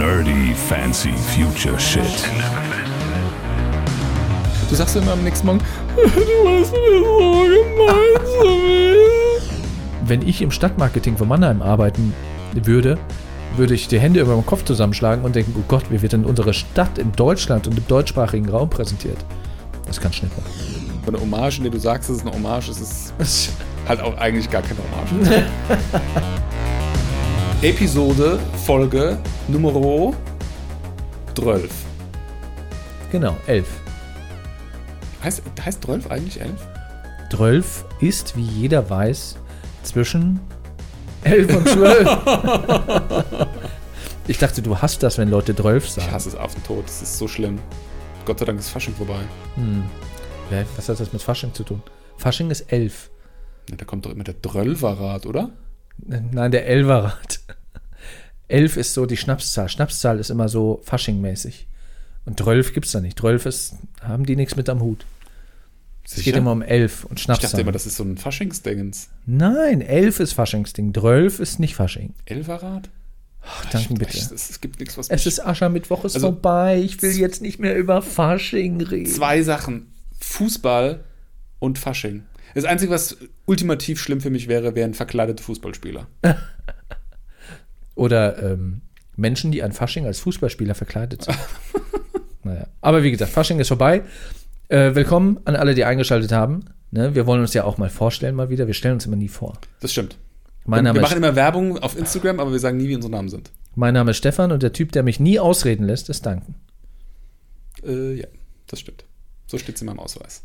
Nerdy fancy future shit. Du sagst immer am nächsten Morgen, du hast mir so gemein zu mir. Wenn ich im Stadtmarketing von Mannheim arbeiten würde, würde ich die Hände über den Kopf zusammenschlagen und denken, oh Gott, wie wird denn unsere Stadt in Deutschland und im deutschsprachigen Raum präsentiert? Das kann Schnitt machen. Von der Hommage, in der du sagst, es ist eine Hommage, es ist halt auch eigentlich gar keine Hommage. Episode, Folge Nummer 12. Genau, elf. Heißt, heißt 12 eigentlich 11? 12 ist, wie jeder weiß, zwischen 11 und 12. ich dachte, du hast das, wenn Leute 12 sagen. Ich hasse es auf den Tod, das ist so schlimm. Gott sei Dank ist Fasching vorbei. Hm. Was hat das mit Fasching zu tun? Fasching ist 11. Ja, Da kommt doch immer der Drölverrat, oder? Nein, der Elverrat. 11 ist so die Schnapszahl. Schnapszahl ist immer so Fasching-mäßig. Und 12 gibt es da nicht. 12 ist, haben die nichts mit am Hut. Es geht Sicher? immer um 11 und Ich Schnapszahl. dachte immer, das ist so ein Faschingsdingens. Nein, 11 ist Faschingsding. 12 ist nicht Fasching. Elverrat? Ach, danke bitte. Es, es gibt nichts, was Es ist Aschermittwoch, ist Also- vorbei. Ich will jetzt nicht mehr über Fasching reden. Zwei Sachen. Fußball und Fasching. Das Einzige, was ultimativ schlimm für mich wäre, wären verkleidete Fußballspieler. Oder ähm, Menschen, die an Fasching als Fußballspieler verkleidet sind. naja. Aber wie gesagt, Fasching ist vorbei. Äh, willkommen an alle, die eingeschaltet haben. Ne, wir wollen uns ja auch mal vorstellen, mal wieder. Wir stellen uns immer nie vor. Das stimmt. Mein wir Name, machen ist, immer Werbung auf Instagram, aber wir sagen nie, wie unsere Namen sind. mein Name ist Stefan und der Typ, der mich nie ausreden lässt, ist Danken. Äh, ja, das stimmt. So steht es in meinem Ausweis.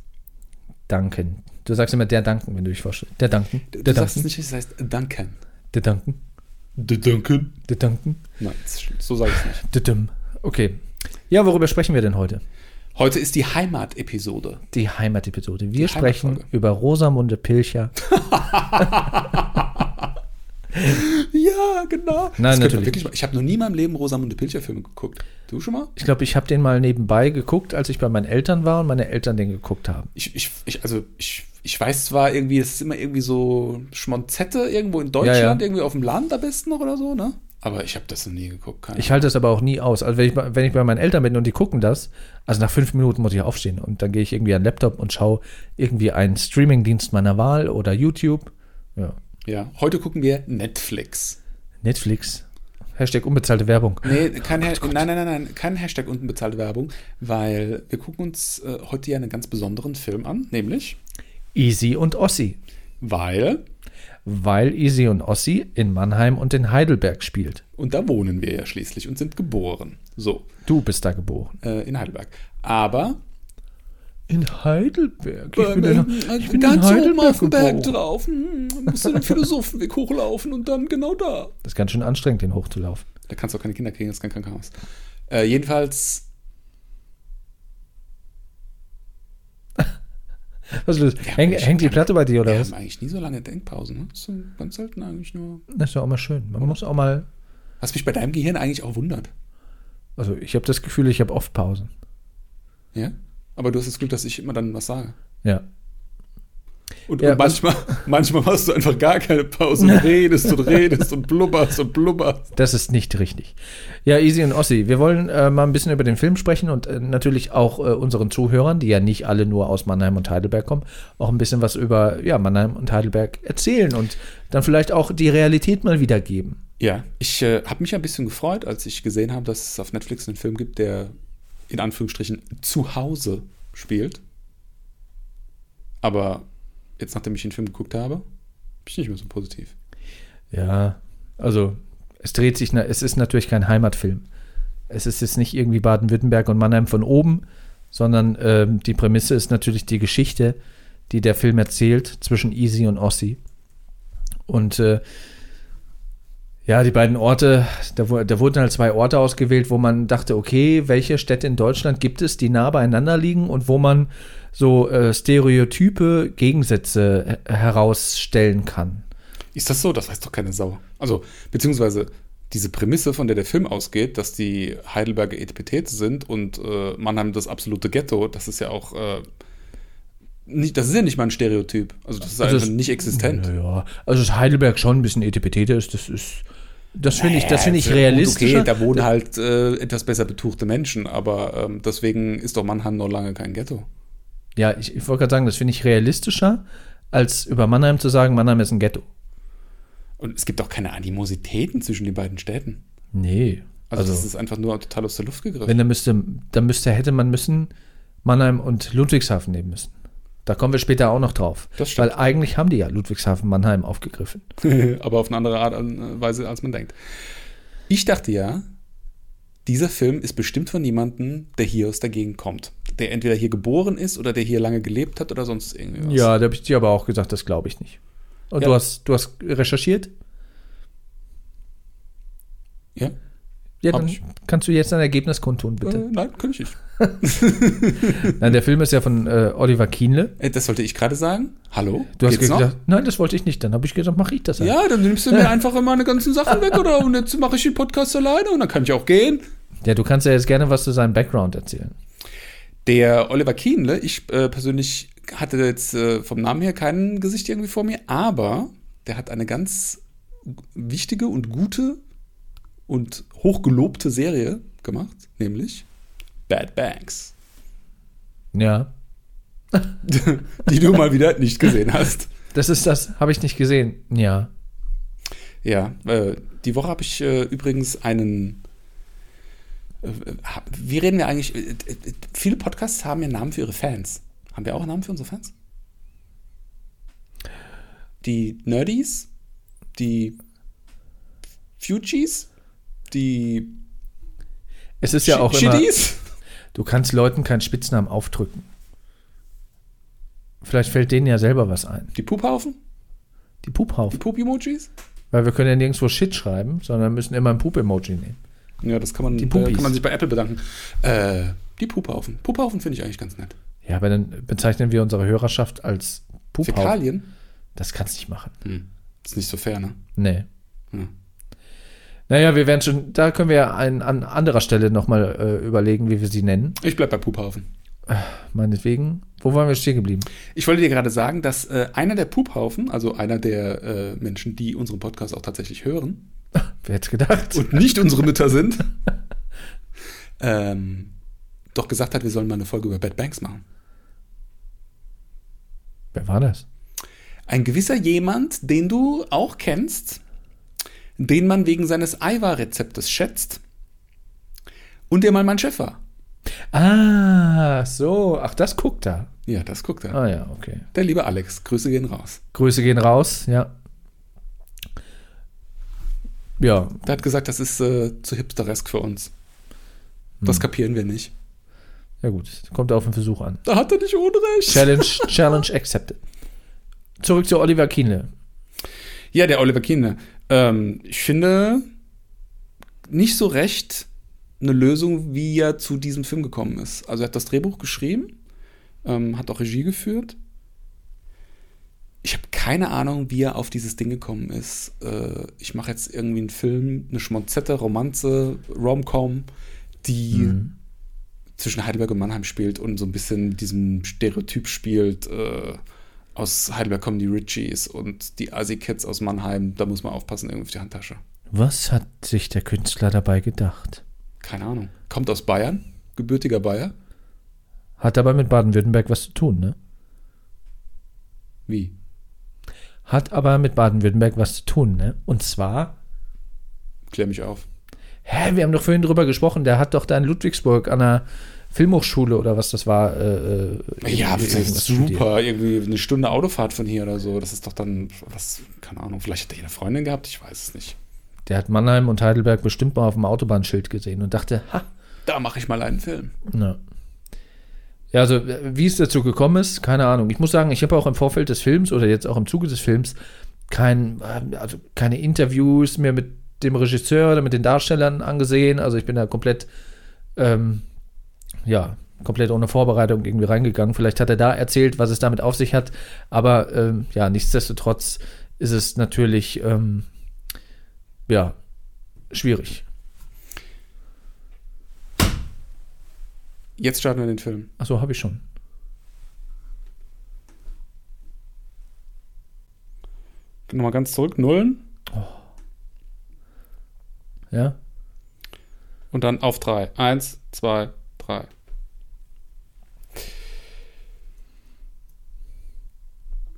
Danken. Du sagst immer der Danken, wenn du dich vorstellst. Der Danken. Du Der sagst es Danken. nicht, es heißt Duncan. Der Danken. Der Duncan? Der Danken. Nein, das stimmt. so sage ich es nicht. Düm. Okay. Ja, worüber sprechen wir denn heute? Heute ist die Heimat-Episode. Die Heimatepisode. Wir Die sprechen über Rosamunde Pilcher. Ja, genau. Nein, natürlich Wirklich, ich habe noch nie in meinem Leben Rosamunde Pilcher-Filme geguckt. Du schon mal? Ich glaube, ich habe den mal nebenbei geguckt, als ich bei meinen Eltern war und meine Eltern den geguckt haben. Ich, ich, ich, also ich, ich weiß zwar irgendwie, es ist immer irgendwie so Schmonzette irgendwo in Deutschland, ja. irgendwie auf dem Land am besten noch oder so, ne? Aber ich habe das noch nie geguckt. Keine Ich halte das aber auch nie aus. Also wenn ich, bei- wenn ich bei meinen Eltern bin und die gucken das, also nach fünf Minuten muss ich aufstehen und dann gehe ich irgendwie an den Laptop und schaue irgendwie einen Streamingdienst meiner Wahl oder YouTube. Ja. Ja, heute gucken wir Netflix. Netflix. Hashtag unbezahlte Werbung. Nee, kein Ha- nein, nein, nein, nein, kein Hashtag unten bezahlte Werbung, weil wir gucken uns äh, heute ja einen ganz besonderen Film an, nämlich, Easy und Ossi. weil, Weil Easy und Ossi in Mannheim und in Heidelberg spielt. und da wohnen wir ja schließlich und sind geboren. So, Du bist da geboren. äh, in Heidelberg. Aber In Heidelberg. Ich bin in, äh, ich bin ganz in oben auf dem Berg drauf. Hm, musst du den Philosophenweg hochlaufen und dann genau da. Das ist ganz schön anstrengend, den hochzulaufen. Da kannst du auch keine Kinder kriegen, das ist kein Krankenhaus. Äh, jedenfalls, Was ist los? Häng, hängt die Platte bei dir oder wir was? haben eigentlich nie so lange Denkpausen. Ne? Das ist so ganz selten eigentlich nur. Das ist ja auch mal schön. Man muss auch mal. Was mich bei deinem Gehirn eigentlich auch wundert. Also ich habe das Gefühl, ich habe oft Pausen. Ja? Aber du hast das Glück, dass ich immer dann was sage. Ja. Und, Ja, und manchmal, manchmal machst du einfach gar keine Pause und redest und redest und blubberst und blubberst. Das ist nicht richtig. Ja, Easy und Ossi, wir wollen äh, mal ein bisschen über den Film sprechen und äh, natürlich auch äh, unseren Zuhörern, die ja nicht alle nur aus Mannheim und Heidelberg kommen, auch ein bisschen was über ja, Mannheim und Heidelberg erzählen und dann vielleicht auch die Realität mal wiedergeben. Ja, ich äh, habe mich ein bisschen gefreut, als ich gesehen habe, dass es auf Netflix einen Film gibt, der in Anführungsstrichen zu Hause spielt. Aber jetzt, nachdem ich den Film geguckt habe, bin ich nicht mehr so positiv. Ja, also es dreht sich, es ist natürlich kein Heimatfilm. Es ist jetzt nicht irgendwie Baden-Württemberg und Mannheim von oben, sondern ähm, die Prämisse ist natürlich die Geschichte, die der Film erzählt zwischen Easy und Ossi. Und äh, ja, die beiden Orte, da, da wurden halt zwei Orte ausgewählt, wo man dachte, okay, welche Städte in Deutschland gibt es, die nah beieinander liegen und wo man so äh, stereotype Gegensätze he- herausstellen kann. Ist das so? Das weiß doch keine Sau. Also, beziehungsweise diese Prämisse, von der der Film ausgeht, dass die Heidelberger Etipetete sind und äh, Mannheim das absolute Ghetto, das ist ja auch äh, nicht, das ist ja nicht mal ein Stereotyp. Also das ist Also einfach es- nicht existent. Ja, also dass Heidelberg schon ein bisschen Etipetete ist, das ist, Das finde ich, das finde ich Gut, realistischer. Okay, da wohnen halt äh, etwas besser betuchte Menschen, aber ähm, deswegen ist doch Mannheim noch lange kein Ghetto. Ja, ich, ich wollte gerade sagen, das finde ich realistischer, als über Mannheim zu sagen, Mannheim ist ein Ghetto. Und es gibt auch keine Animositäten zwischen den beiden Städten. Nee. Also, Also, das ist einfach nur total aus der Luft gegriffen. wenn da müsste, da müsste, hätte man müssen Mannheim und Ludwigshafen nehmen müssen. Da kommen wir später auch noch drauf. Das stimmt. Weil eigentlich haben die ja Ludwigshafen Mannheim aufgegriffen. aber auf eine andere Art und Weise, als man denkt. Ich dachte ja, dieser Film ist bestimmt von jemandem, der hier aus der Gegend kommt. Der entweder hier geboren ist oder der hier lange gelebt hat oder sonst irgendwie was. Ja, da habe ich dir aber auch gesagt, das glaube ich nicht. Und Ja. du, hast, du hast recherchiert? Ja? Ja, dann ich. kannst du jetzt dein Ergebnis kundtun, Äh, bitte. nein, kann ich nicht. Nein, der Film ist ja von äh, Oliver Kienle. Äh, Das sollte ich gerade sagen. Hallo? Du hast Geht's noch? gesagt, nein, das wollte ich nicht. Dann habe ich gesagt, mache ich das. halt. Ja, dann nimmst du mir einfach meine ganzen Sachen weg, oder? Und jetzt mache ich den Podcast alleine und dann kann ich auch gehen. ja, du kannst ja jetzt gerne was zu seinem Background erzählen. Der Oliver Kienle, ich äh, persönlich hatte jetzt äh, vom Namen her kein Gesicht irgendwie vor mir, aber der hat eine ganz wichtige und gute und hochgelobte Serie gemacht, nämlich Bad Banks, Ja, die du mal wieder nicht gesehen hast. das ist das, habe ich nicht gesehen. Ja. Ja, äh, die Woche habe ich äh, übrigens einen. Äh, wie reden wir eigentlich? Äh, äh, viele Podcasts haben ja Namen für ihre Fans. Haben wir auch einen Namen für unsere Fans? Die Nerdies? Die Fugees? Die Es ist ja auch immer, Shitties? du kannst Leuten keinen Spitznamen aufdrücken. Vielleicht fällt denen ja selber was ein. Die Puphaufen? Die Die Puphaufen. Pup-Emojis? Weil wir können ja nirgendwo Shit schreiben, sondern müssen immer ein Pup-Emoji nehmen. Ja, das kann man, Die äh, kann man sich bei Apple bedanken. Äh, die Puphaufen. Puphaufen finde ich eigentlich ganz nett. Ja, aber dann bezeichnen wir unsere Hörerschaft als Puphaufen. Fäkalien? Das kannst du nicht machen. Hm. Ist nicht so fair, ne? Nee. Hm. Naja, wir werden schon, da können wir ja ein, an anderer Stelle nochmal äh, überlegen, wie wir sie nennen. Ich bleib bei Puphaufen. Meinetwegen. Wo waren wir stehen geblieben? Ich wollte dir gerade sagen, dass äh, einer der Puphaufen, also einer der äh, Menschen, die unseren Podcast auch tatsächlich hören Wer hätte gedacht? und nicht unsere Mütter sind, ähm, doch gesagt hat, wir sollen mal eine Folge über Bad Banks machen. Wer war das? Ein gewisser jemand, den du auch kennst, den man wegen seines Eiwa-Rezeptes schätzt und der mal mein Chef war. Ah, so. Ach, das guckt er. Ja, das guckt er. Ah ja, okay. Der liebe Alex, Grüße gehen raus. Grüße gehen raus, ja. Ja, Der hat gesagt, das ist äh, zu hipsteresk für uns. Das kapieren wir nicht. ja gut. Kommt auf den Versuch an. Da hat er nicht Unrecht. Challenge, Challenge accepted. Zurück zu Oliver Kienle. Ja, der Oliver Kiene. Ähm, ich finde nicht so recht eine Lösung, wie er zu diesem Film gekommen ist. Also er hat das Drehbuch geschrieben, ähm, hat auch Regie geführt. Ich habe keine Ahnung, wie er auf dieses Ding gekommen ist. Äh, ich mache jetzt irgendwie einen Film, eine Schmonzette, Romanze, Rom-Com, die zwischen Heidelberg und Mannheim spielt und so ein bisschen diesem Stereotyp spielt. Äh, aus Heidelberg kommen die Richies und die Asi-Kids aus Mannheim. Da muss man aufpassen, irgendwie auf die Handtasche. Was hat sich der Künstler dabei gedacht? Keine Ahnung. Kommt aus Bayern, gebürtiger Bayer. Hat aber mit Baden-Württemberg was zu tun, ne? Wie? Hat aber mit Baden-Württemberg was zu tun, ne? Und zwar, Klär mich auf. hä, wir haben doch vorhin drüber gesprochen, der hat doch da in Ludwigsburg an der Filmhochschule oder was das war. Äh, äh, Ja, ist irgendwas studiert. super. Irgendwie eine Stunde Autofahrt von hier oder so. Das ist doch dann, was, keine Ahnung, vielleicht hat er hier eine Freundin gehabt, ich weiß es nicht. Der hat Mannheim und Heidelberg bestimmt mal auf dem Autobahnschild gesehen und dachte, ha, Da mache ich mal einen Film. Ja. Ja, also wie es dazu gekommen ist, keine Ahnung. Ich muss sagen, ich habe auch im Vorfeld des Films oder jetzt auch im Zuge des Films kein, also keine Interviews mehr mit dem Regisseur oder mit den Darstellern angesehen. Also ich bin da komplett, ähm, ja, komplett ohne Vorbereitung irgendwie reingegangen. Vielleicht hat er da erzählt, was es damit auf sich hat. Aber ähm, ja, nichtsdestotrotz ist es natürlich, ähm, ja, schwierig. Jetzt starten wir den Film. Achso, habe ich schon. Nochmal ganz zurück. Nullen. Ja. Und dann auf drei. Eins, zwei, drei.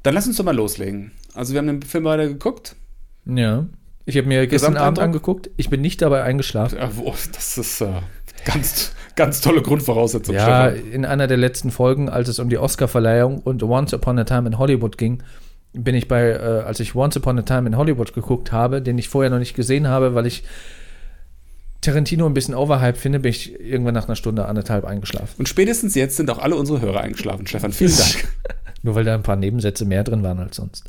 Dann lass uns doch mal loslegen. Also wir haben den Film weiter geguckt. Ja. Ich habe mir gestern Abend angeguckt. Ich bin nicht dabei eingeschlafen. Ja, Das ist äh, ganz, ganz tolle Grundvoraussetzung. Ja, Stefan. in einer der letzten Folgen, als es um die Oscar-Verleihung und Once Upon a Time in Hollywood ging, bin ich bei, äh, als ich Once Upon a Time in Hollywood geguckt habe, den ich vorher noch nicht gesehen habe, weil ich Tarantino ein bisschen overhyped finde, bin ich irgendwann nach einer Stunde, anderthalb eingeschlafen. Und spätestens jetzt sind auch alle unsere Hörer eingeschlafen. Stefan, vielen Dank. Nur weil da ein paar Nebensätze mehr drin waren als sonst.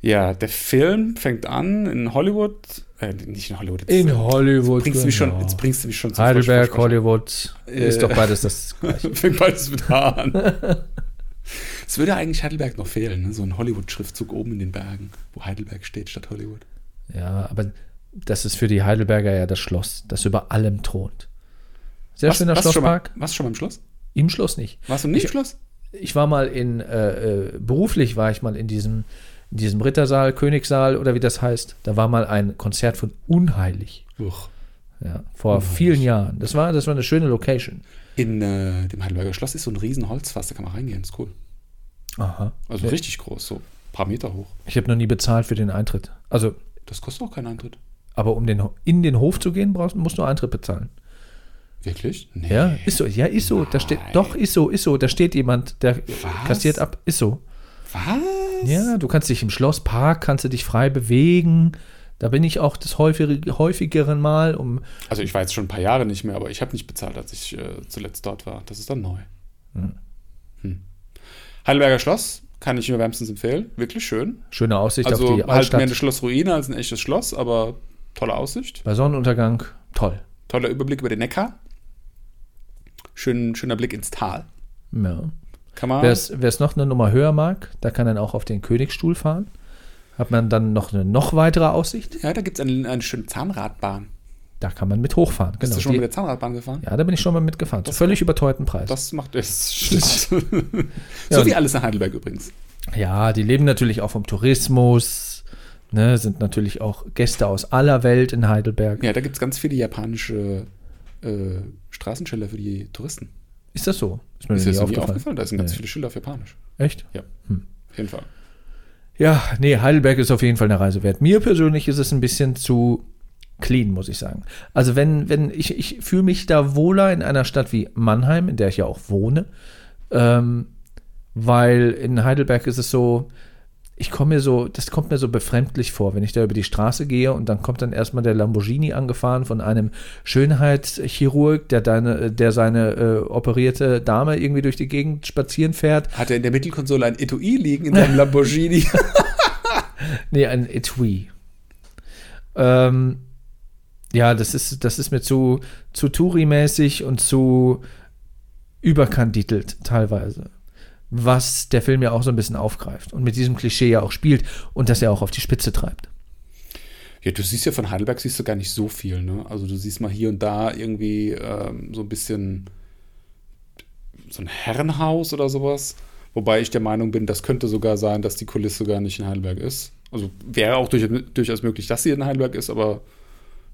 Ja, der Film fängt an in Hollywood. Äh, nicht in Hollywood. Jetzt, Hollywood. bringst du mich schon, genau. jetzt bringst du mich schon zum Heidelberg. Hollywood, ist Äh. doch beides das gleiche. Fängt beides mit H an. Es würde eigentlich Heidelberg noch fehlen, ne? so ein Hollywood-Schriftzug oben in den Bergen, wo Heidelberg steht statt Hollywood. Ja, aber das ist für die Heidelberger ja das Schloss, das über allem thront. Sehr schöner warst du schon mal, Schlosspark. warst du schon mal im Schloss? Im Schloss nicht. Warst du nicht Ich- im Schloss? Ich war mal in, äh, äh, beruflich war ich mal in diesem, in diesem Rittersaal, Königssaal oder wie das heißt. Da war mal ein Konzert von Unheilig. Uch. Ja, vor vielen Jahren. Das war, das war eine schöne Location. In äh, dem Heidelberger Schloss ist so ein riesen Holzfass, da kann man reingehen, ist cool. Aha. Also Ja. richtig groß, so ein paar Meter hoch. Ich habe noch nie bezahlt für den Eintritt. Also, Das kostet auch keinen Eintritt. aber um den, in den Hof zu gehen, brauchst, musst du Eintritt bezahlen. Wirklich? Nee. Ja, ist so. Ja, ist so. Da steht, doch, ist so, ist so. Da steht jemand, der Was? kassiert ab. Ist so. Was? Ja, du kannst dich im Schlosspark, kannst du dich frei bewegen. Da bin ich auch das häufig, häufigeren Mal, um. Also ich war jetzt schon ein paar Jahre nicht mehr, aber ich habe nicht bezahlt, als ich äh, zuletzt dort war. Das ist dann neu. Hm. Heidelberger Schloss kann ich nur wärmstens empfehlen. Wirklich schön. Schöne Aussicht Also auf die halt mehr Altstadt. eine Schlossruine als ein echtes Schloss, aber tolle Aussicht. Bei Sonnenuntergang, toll. Toller Überblick über den Neckar. Schön, schöner Blick ins Tal. Ja. Kann man. Wer es noch eine Nummer höher mag, da kann dann auch auf den Königsstuhl fahren. Hat man dann noch eine noch weitere Aussicht. ja, da gibt es eine, eine schöne Zahnradbahn. Da kann man mit hochfahren. Bist Genau. du schon Die- mit der Zahnradbahn gefahren? ja, da bin ich schon mal mitgefahren. Zu Das- völlig überteuerten Preis. Das macht es. Ja, so und- wie alles in Heidelberg übrigens. Ja, die leben natürlich auch vom Tourismus, ne, sind natürlich auch Gäste aus aller Welt in Heidelberg. Ja, da gibt es ganz viele japanische äh, Straßenschilder für die Touristen. Ist das so? Ist mir Ist das nie aufgefallen. aufgefallen? Da sind ganz Nee. viele Schilder auf Japanisch. Echt? Ja, Hm. auf jeden Fall. Ja, nee, Heidelberg ist auf jeden Fall eine Reise wert. Mir persönlich ist es ein bisschen zu clean, muss ich sagen. Also wenn, wenn, ich, ich fühle mich da wohler in einer Stadt wie Mannheim, in der ich ja auch wohne, ähm, weil in Heidelberg ist es so, ich komme mir so, das kommt mir so befremdlich vor, wenn ich da über die Straße gehe und dann kommt dann erstmal der Lamborghini angefahren von einem Schönheitschirurg, der deine, der seine äh, operierte Dame irgendwie durch die Gegend spazieren fährt. Hat er in der Mittelkonsole ein Etui liegen in seinem Lamborghini? Nee, ein Etui. Ähm, ja, das ist, das ist mir zu, zu Touri-mäßig und zu überkandidelt teilweise. Was der Film ja auch so ein bisschen aufgreift und mit diesem Klischee ja auch spielt und das ja auch auf die Spitze treibt. ja, du siehst ja von Heidelberg siehst du gar nicht so viel, ne? Also du siehst mal hier und da irgendwie ähm, so ein bisschen so ein Herrenhaus oder sowas. Wobei ich der Meinung bin, das könnte sogar sein, dass die Kulisse gar nicht in Heidelberg ist. Also wäre auch durch, durchaus möglich, dass sie in Heidelberg ist, aber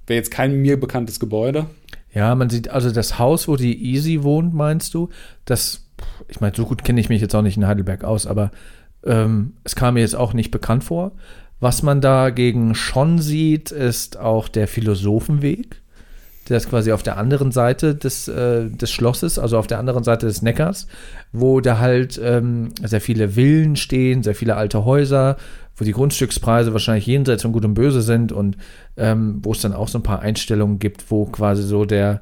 wäre jetzt kein mir bekanntes Gebäude. Ja, man sieht also das Haus, wo die Easy wohnt, meinst du? Das, ich meine, so gut kenne ich mich jetzt auch nicht in Heidelberg aus, aber ähm, es kam mir jetzt auch nicht bekannt vor. Was man dagegen schon sieht, ist auch der Philosophenweg. Der ist quasi auf der anderen Seite des, äh, des Schlosses, also auf der anderen Seite des Neckars, wo da halt ähm, sehr viele Villen stehen, sehr viele alte Häuser, wo die Grundstückspreise wahrscheinlich jenseits von Gut und Böse sind und ähm, wo es dann auch so ein paar Einstellungen gibt, wo quasi so der,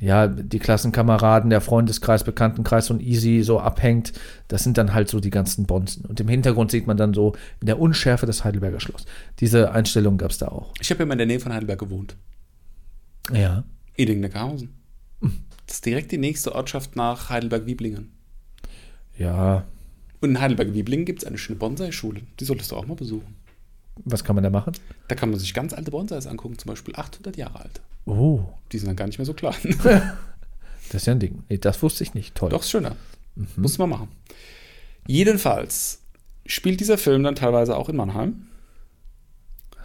ja, die Klassenkameraden, der Freundeskreis, Bekanntenkreis von Easy so abhängt. Das sind dann halt so die ganzen Bonzen. Und im Hintergrund sieht man dann so in der Unschärfe das Heidelberger Schloss. Diese Einstellung gab es da auch. Ich habe ja mal in der Nähe von Heidelberg gewohnt. Ja. Eding-Neckarhausen. Das ist direkt die nächste Ortschaft nach Heidelberg-Wieblingen. Ja. Und in Heidelberg-Wieblingen gibt es eine schöne Bonsai-Schule. Die solltest du auch mal besuchen. Was kann man da machen? Da kann man sich ganz alte Bonsais angucken, zum Beispiel 800 Jahre alt. Oh, Die sind dann gar nicht mehr so klein. das ist ja ein Ding. Nee, das wusste ich nicht. Toll. Doch, ist schöner. Muss man machen. Jedenfalls spielt dieser Film dann teilweise auch in Mannheim.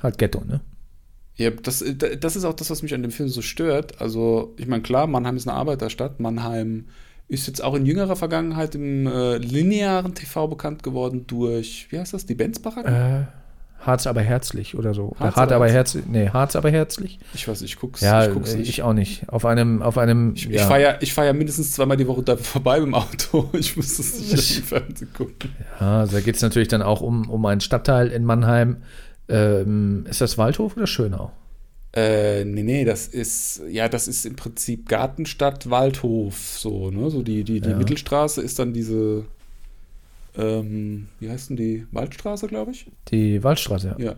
Halt Ghetto, ne? Ja, das, das ist auch das, was mich an dem Film so stört. Also, ich meine, klar, Mannheim ist eine Arbeiterstadt. Mannheim ist jetzt auch in jüngerer Vergangenheit im äh, linearen TV bekannt geworden durch, wie heißt das, die Benzbaracken? Äh, Harz aber herzlich oder so. Harz Hart aber herzlich. Nee, Harz aber herzlich. Ich weiß, ich guck's, Ja, ich guck's ich, nicht. auch nicht. Auf einem, auf einem. Ich, ja. ich fahre ja, ich fahr ja mindestens zweimal die Woche da vorbei mit dem Auto. Ich muss das nicht im Fernsehen gucken. Ja, also da geht es natürlich dann auch um, um einen Stadtteil in Mannheim. Ähm, ist das Waldhof oder Schönau? Äh, nee, nee, das ist, ja, das ist im Prinzip Gartenstadt, Waldhof, so, ne? So die, die, die Ja. Mittelstraße ist dann diese, ähm, wie heißt denn die? Waldstraße, glaube ich? Die Waldstraße, ja. Ja.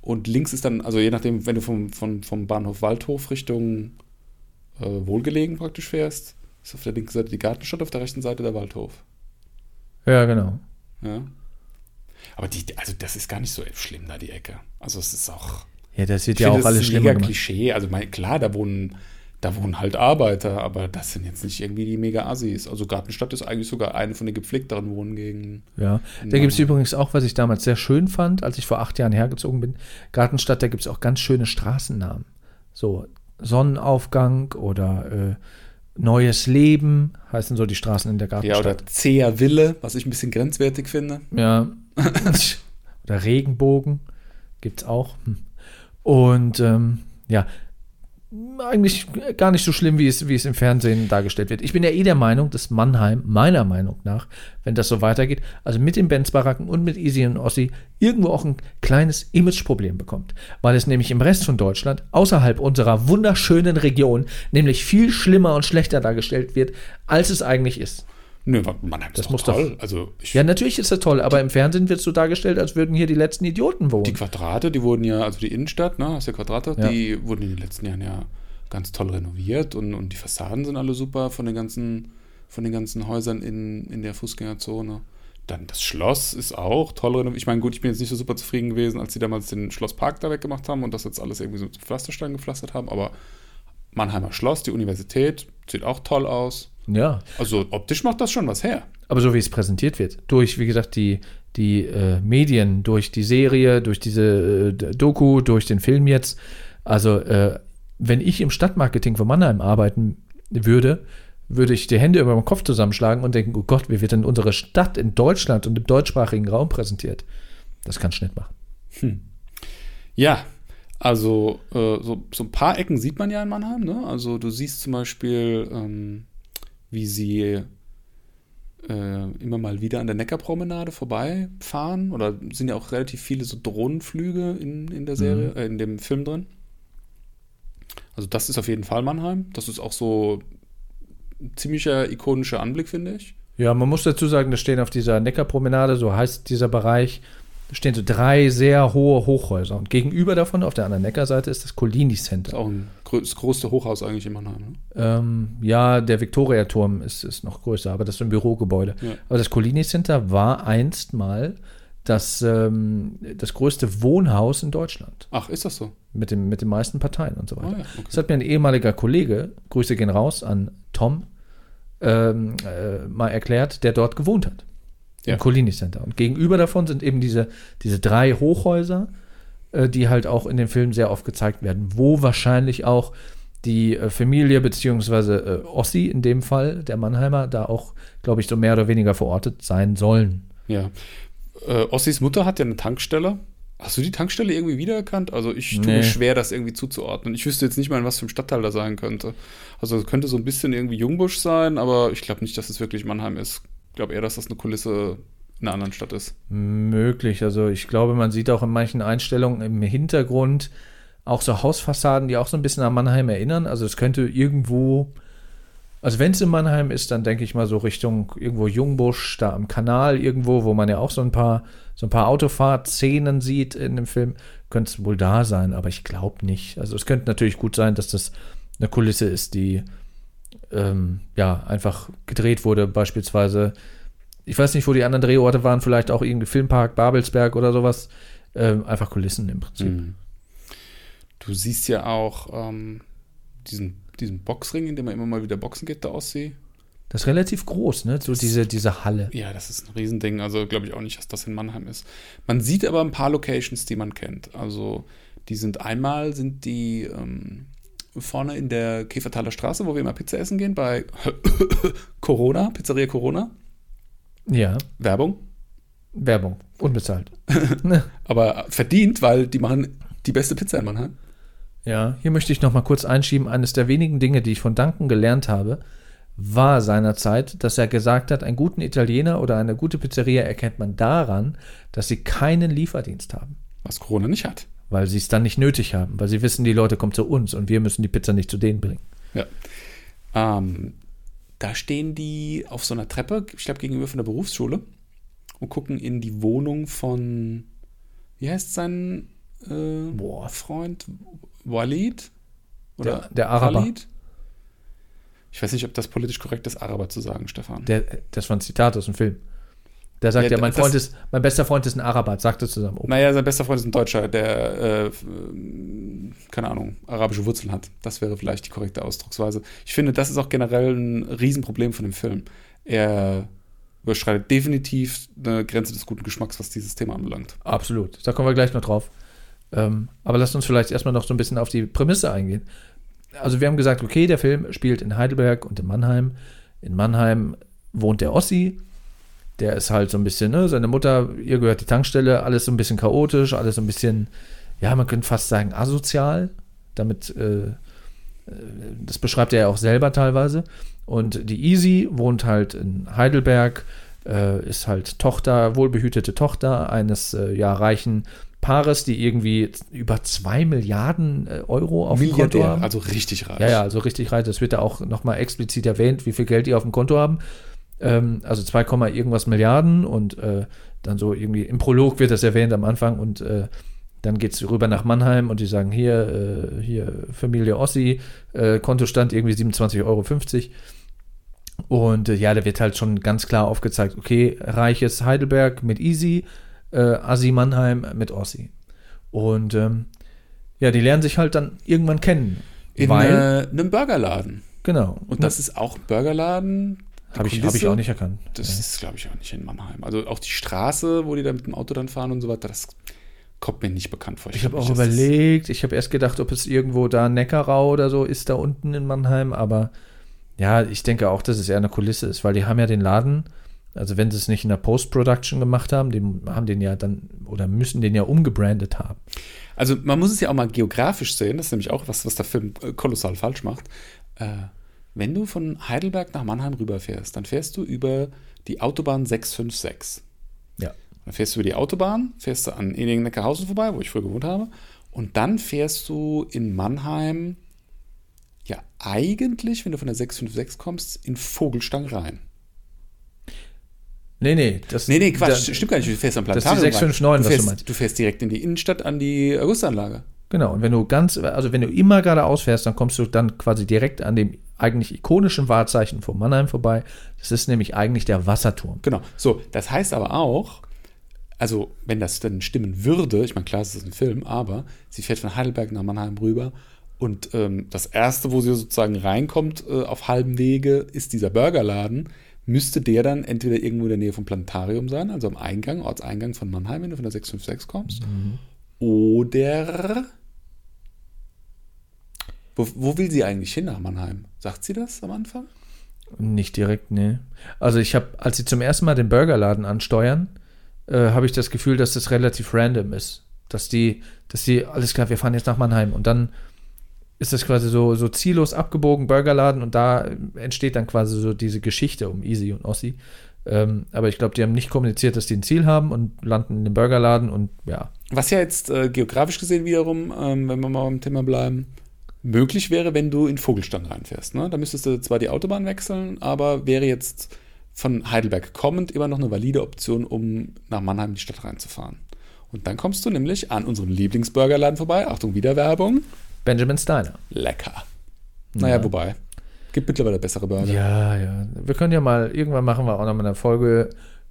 Und links ist dann, also je nachdem, wenn du vom, vom, vom Bahnhof Waldhof Richtung äh, Wohlgelegen praktisch fährst, ist auf der linken Seite die Gartenstadt, auf der rechten Seite der Waldhof. Ja, genau. Ja. Aber die, also das ist gar nicht so schlimm da, die Ecke. Also es ist auch. Ja, das wird ja auch alles das ist ein schlimmer. Klischee. Also mein, klar, da wohnen, da wohnen halt Arbeiter, aber das sind jetzt nicht irgendwie die mega Assis. Also Gartenstadt ist eigentlich sogar eine von den gepflegteren Wohngegenden. Ja, da gibt es übrigens auch, was ich damals sehr schön fand, als ich vor acht Jahren hergezogen bin, Gartenstadt, da gibt es auch ganz schöne Straßennamen. So Sonnenaufgang oder äh, Neues Leben heißen so die Straßen in der Ja, Gartenstadt. oder Zea Wille, was ich ein bisschen grenzwertig finde. Ja. oder Regenbogen gibt es auch. Hm. Und ähm, ja, eigentlich gar nicht so schlimm, wie es, wie es im Fernsehen dargestellt wird. Ich bin ja eh der Meinung, dass Mannheim, meiner Meinung nach, wenn das so weitergeht, also mit den Benz-Baracken und mit Easy und Ossi, irgendwo auch ein kleines Imageproblem bekommt. Weil es nämlich im Rest von Deutschland, außerhalb unserer wunderschönen Region, nämlich viel schlimmer und schlechter dargestellt wird, als es eigentlich ist. Nö, Mannheim ist Das doch muss toll. also ich, Ja, natürlich ist das toll, aber im Fernsehen wird es so dargestellt, als würden hier die letzten Idioten wohnen. die Quadrate, die wurden ja, also die Innenstadt, ne, hast ja Quadrate, Ja. die wurden in den letzten Jahren ja ganz toll renoviert und, und die Fassaden sind alle super von den ganzen, von den ganzen Häusern in, in der Fußgängerzone. Dann das Schloss ist auch toll renoviert. Ich meine, gut, ich bin jetzt nicht so super zufrieden gewesen, als sie damals den Schlosspark da weggemacht haben und das jetzt alles irgendwie so mit Pflasterstein gepflastert haben, aber Mannheimer Schloss, die Universität, sieht auch toll aus. Ja, Also optisch macht das schon was her. aber so wie es präsentiert wird, durch, wie gesagt, die, die äh, Medien, durch die Serie, durch diese äh, Doku, durch den Film jetzt. Also, äh, wenn ich im Stadtmarketing von Mannheim arbeiten würde, würde ich die Hände über den Kopf zusammenschlagen und denken, oh Gott, wie wird denn unsere Stadt in Deutschland und im deutschsprachigen Raum präsentiert? Das kann Schnitt machen. Ja, also äh, so, so ein paar Ecken sieht man ja in Mannheim. Ne? Also du siehst zum Beispiel, ähm, wie sie äh, immer mal wieder an der Neckarpromenade vorbeifahren. Oder sind ja auch relativ viele so Drohnenflüge in, in der Serie, äh, in dem Film drin. Also das ist auf jeden Fall Mannheim. Das ist auch so ein ziemlicher ikonischer Anblick, finde ich. Ja, man muss dazu sagen, da stehen auf dieser Neckarpromenade, so heißt dieser Bereich, stehen so drei sehr hohe Hochhäuser. Und gegenüber davon, auf der anderen Neckarseite, ist das Collini Ist Center. auch ein das größte Hochhaus eigentlich in Mannheim. Ne? Ähm, ja, der Viktoriaturm ist, ist noch größer, aber das ist ein Bürogebäude. Ja. Aber das Collini Center war einst mal das, ähm, das größte Wohnhaus in Deutschland. Ach, ist das so? Mit, dem, mit den meisten Parteien und so weiter. Ah, ja, okay. Das hat mir ein ehemaliger Kollege, Grüße gehen raus an Tom, ähm, äh, mal erklärt, der dort gewohnt hat. Ja. Im Collini Center. Und gegenüber davon sind eben diese, diese drei Hochhäuser, äh, die halt auch in dem Film sehr oft gezeigt werden, wo wahrscheinlich auch die äh, Familie beziehungsweise äh, Ossi in dem Fall, der Mannheimer, da auch, glaube ich, so mehr oder weniger verortet sein sollen. Ja. Äh, Ossis Mutter hat ja eine Tankstelle. Hast du die Tankstelle irgendwie wiedererkannt? Also ich tue Nee. mir schwer, das irgendwie zuzuordnen. Ich wüsste jetzt nicht mal, in was für ein Stadtteil da sein könnte. Also es könnte so ein bisschen irgendwie Jungbusch sein, aber ich glaube nicht, dass es wirklich Mannheim ist. Ich glaube eher, dass das eine Kulisse in einer anderen Stadt ist. Möglich. Also ich glaube, man sieht auch in manchen Einstellungen im Hintergrund auch so Hausfassaden, die auch so ein bisschen an Mannheim erinnern. Also es könnte irgendwo, also wenn es in Mannheim ist, dann denke ich mal so Richtung irgendwo Jungbusch, da am Kanal irgendwo, wo man ja auch so ein paar, so ein paar Autofahrtszenen sieht in dem Film, könnte es wohl da sein, aber ich glaube nicht. Also es könnte natürlich gut sein, dass das eine Kulisse ist, die ähm, ja einfach gedreht wurde, beispielsweise ich weiß nicht, wo die anderen Drehorte waren, vielleicht auch irgendwie Filmpark, Babelsberg oder sowas. Ähm, einfach Kulissen im Prinzip. Mhm. Du siehst ja auch ähm, diesen, diesen Boxring, in dem man immer mal wieder boxen geht, da aussieht. Das ist relativ groß, ne? So diese, diese Halle. Ja, das ist ein Riesending. Also glaube ich auch nicht, dass das in Mannheim ist. Man sieht aber ein paar Locations, die man kennt. Also Die sind einmal, sind die ähm, vorne in der Käfertaler Straße, wo wir immer Pizza essen gehen, bei Corona, Pizzeria Corona. Ja, Werbung. Werbung. Unbezahlt. Aber verdient, weil die machen die beste Pizza in Mannheim. Ja, hier möchte ich noch mal kurz einschieben. Eines der wenigen Dinge, die ich von Duncan gelernt habe, war seinerzeit, dass er gesagt hat, einen guten Italiener oder eine gute Pizzeria erkennt man daran, dass sie keinen Lieferdienst haben. Was Corona nicht hat. Weil sie es dann nicht nötig haben, weil sie wissen, die Leute kommen zu uns und wir müssen die Pizza nicht zu denen bringen. Ja. Ähm, da stehen die auf so einer Treppe, ich glaube gegenüber von der Berufsschule, und gucken in die Wohnung von, wie heißt sein äh, Boah. Freund? Walid? Der- der Araber. Khalid? Ich weiß nicht, ob das politisch korrekt ist, Araber zu sagen, Stefan. Der, das war ein Zitat aus dem Film. Der sagt Ja, ja, mein Freund ist, mein bester Freund ist ein Araber, sagt er zusammen. Oh, Naja, sein bester Freund ist ein Deutscher, der, äh, f- keine Ahnung, arabische Wurzeln hat. Das wäre vielleicht die korrekte Ausdrucksweise. Ich finde, das ist auch generell ein Riesenproblem von dem Film. Er überschreitet definitiv eine Grenze des guten Geschmacks, was dieses Thema anbelangt. Absolut. Da kommen wir gleich noch drauf. Ähm, aber lasst uns vielleicht erstmal noch so ein bisschen auf die Prämisse eingehen. Also wir haben gesagt, okay, der Film spielt in Heidelberg und in Mannheim. In Mannheim wohnt der Ossi. Der ist halt so ein bisschen, ne, seine Mutter, ihr gehört die Tankstelle, alles so ein bisschen chaotisch, alles so ein bisschen, ja, man könnte fast sagen asozial. Damit, äh, äh, das beschreibt er ja auch selber teilweise. Und die Easy wohnt halt in Heidelberg, äh, ist halt Tochter, wohlbehütete Tochter eines äh, ja, reichen Paares, die irgendwie über zwei Milliarden äh, Euro auf dem Konto haben. also richtig reich. Ja, ja, also richtig reich. Das wird da auch nochmal explizit erwähnt, wie viel Geld die auf dem Konto haben. Ähm, also 2, Komma irgendwas Milliarden und äh, dann so irgendwie im Prolog wird das erwähnt am Anfang und äh, dann geht es rüber nach Mannheim und die sagen, hier, äh, hier Familie Ossi, äh, Kontostand irgendwie 27,50 Euro. Und äh, ja, da wird halt schon ganz klar aufgezeigt, okay, reiches Heidelberg mit Easy, äh, Assi Mannheim mit Ossi. Und ähm, ja, die lernen sich halt dann irgendwann kennen. In weil, äh, einem Burgerladen. genau. Und das ist auch ein Burgerladen. Habe ich, hab ich auch nicht erkannt. Das ist, glaube ich, auch nicht in Mannheim. Also auch die Straße, wo die da mit dem Auto dann fahren und so weiter, das kommt mir nicht bekannt vor. Ich habe glaub auch überlegt, ich habe erst gedacht, ob es irgendwo da Neckarau oder so ist, da unten in Mannheim, aber ja, ich denke auch, dass es eher eine Kulisse ist, weil die haben ja den Laden, also wenn sie es nicht in der Post-Production gemacht haben, die haben den ja dann oder müssen den ja umgebrandet haben. Also man muss es ja auch mal geografisch sehen, das ist nämlich auch was, was der Film äh, kolossal falsch macht. Äh, wenn du von Heidelberg nach Mannheim rüberfährst, dann fährst du über die Autobahn 656. Ja. Dann fährst du über die Autobahn, fährst du an Eningen-Neckarhausen vorbei, wo ich früher gewohnt habe. Und dann fährst du in Mannheim, ja, eigentlich, wenn du von der 656 kommst, in Vogelstang rein. Nee, nee, das Nee, nee, Quatsch, da- stimmt gar nicht. Du fährst am Das ist die Planetarium. rein. 659, was du du fährst, meinst. du fährst direkt in die Innenstadt an die Augustanlage. Genau, und wenn du ganz, also wenn du immer geradeaus fährst, dann kommst du dann quasi direkt an dem eigentlich ikonischen Wahrzeichen von Mannheim vorbei. Das ist nämlich eigentlich der Wasserturm. Genau. So, das heißt aber auch, also wenn das dann stimmen würde, ich meine, klar, es ist ein Film, aber sie fährt von Heidelberg nach Mannheim rüber und ähm, das erste, wo sie sozusagen reinkommt äh, auf halbem Wege, ist dieser Burgerladen. Müsste der dann entweder irgendwo in der Nähe vom Planetarium sein, also am Eingang, Ortseingang von Mannheim, wenn du von der 656 kommst, oder wo, wo will sie eigentlich hin nach Mannheim? Sagt sie das am Anfang? Nicht direkt, nee. Also ich habe, als sie zum ersten Mal den Burgerladen ansteuern, äh, habe ich das Gefühl, dass das relativ random ist. Dass die, dass die, alles klar, wir fahren jetzt nach Mannheim und dann ist das quasi so, so ziellos abgebogen, Burgerladen und da entsteht dann quasi so diese Geschichte um Easy und Ossi. Ähm, aber ich glaube, die haben nicht kommuniziert, dass die ein Ziel haben und landen in dem Burgerladen und ja, Was ja jetzt äh, geografisch gesehen wiederum, ähm, wenn wir mal beim Thema bleiben, möglich wäre, wenn du in Vogelstang reinfährst. Ne? Da müsstest du zwar die Autobahn wechseln, aber wäre jetzt von Heidelberg kommend immer noch eine valide Option, um nach Mannheim in die Stadt reinzufahren. Und dann kommst du nämlich an unserem Lieblingsburgerladen vorbei. Achtung, wieder Werbung. Benjamin Steiner. Lecker. Naja, wobei. Gibt mittlerweile bessere Burger. Ja, ja. Wir können ja mal, irgendwann machen wir auch noch mal eine Folge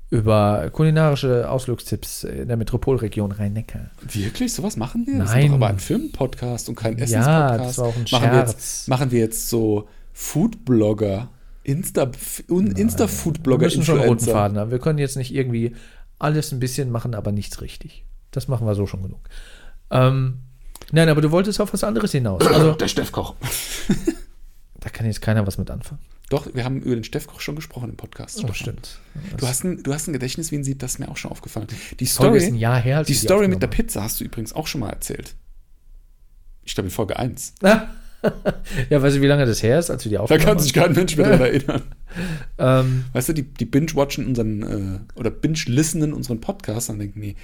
über kulinarische Ausflugstipps in der Metropolregion Rhein-Neckar. Wirklich? Sowas machen wir? Wir Nein. sind doch aber ein Filmpodcast und kein Ja, Essenspodcast. das war auch ein machen wir, Scherz. jetzt, machen wir jetzt so Foodblogger, Insta, un- Wir Insta-Foodblogger, müssen schon roten. Faden haben. Wir können jetzt nicht irgendwie alles ein bisschen machen, aber nichts richtig. Das machen wir so schon genug. Ähm, Nein, aber du wolltest auf was anderes hinaus. Also, Der Steffkoch. da kann jetzt keiner was mit anfangen. Doch, wir haben über den Steffkoch schon gesprochen im Podcast. Oh, stimmt. Du hast, ein, du hast ein Gedächtnis wie ein Sieb, das ist mir auch schon aufgefallen. Die Folge ist ein Story, Jahr her, die die Story mit der Pizza hast du übrigens auch schon mal erzählt. Ich glaube in Folge 1. ja, weißt du, wie lange das her ist, als wir die Da aufgenommen kann sich kein Mensch mehr daran erinnern. Ähm, Weißt du, die, die binge-watchen unseren äh, oder binge-listenen unseren Podcast und denken, nee,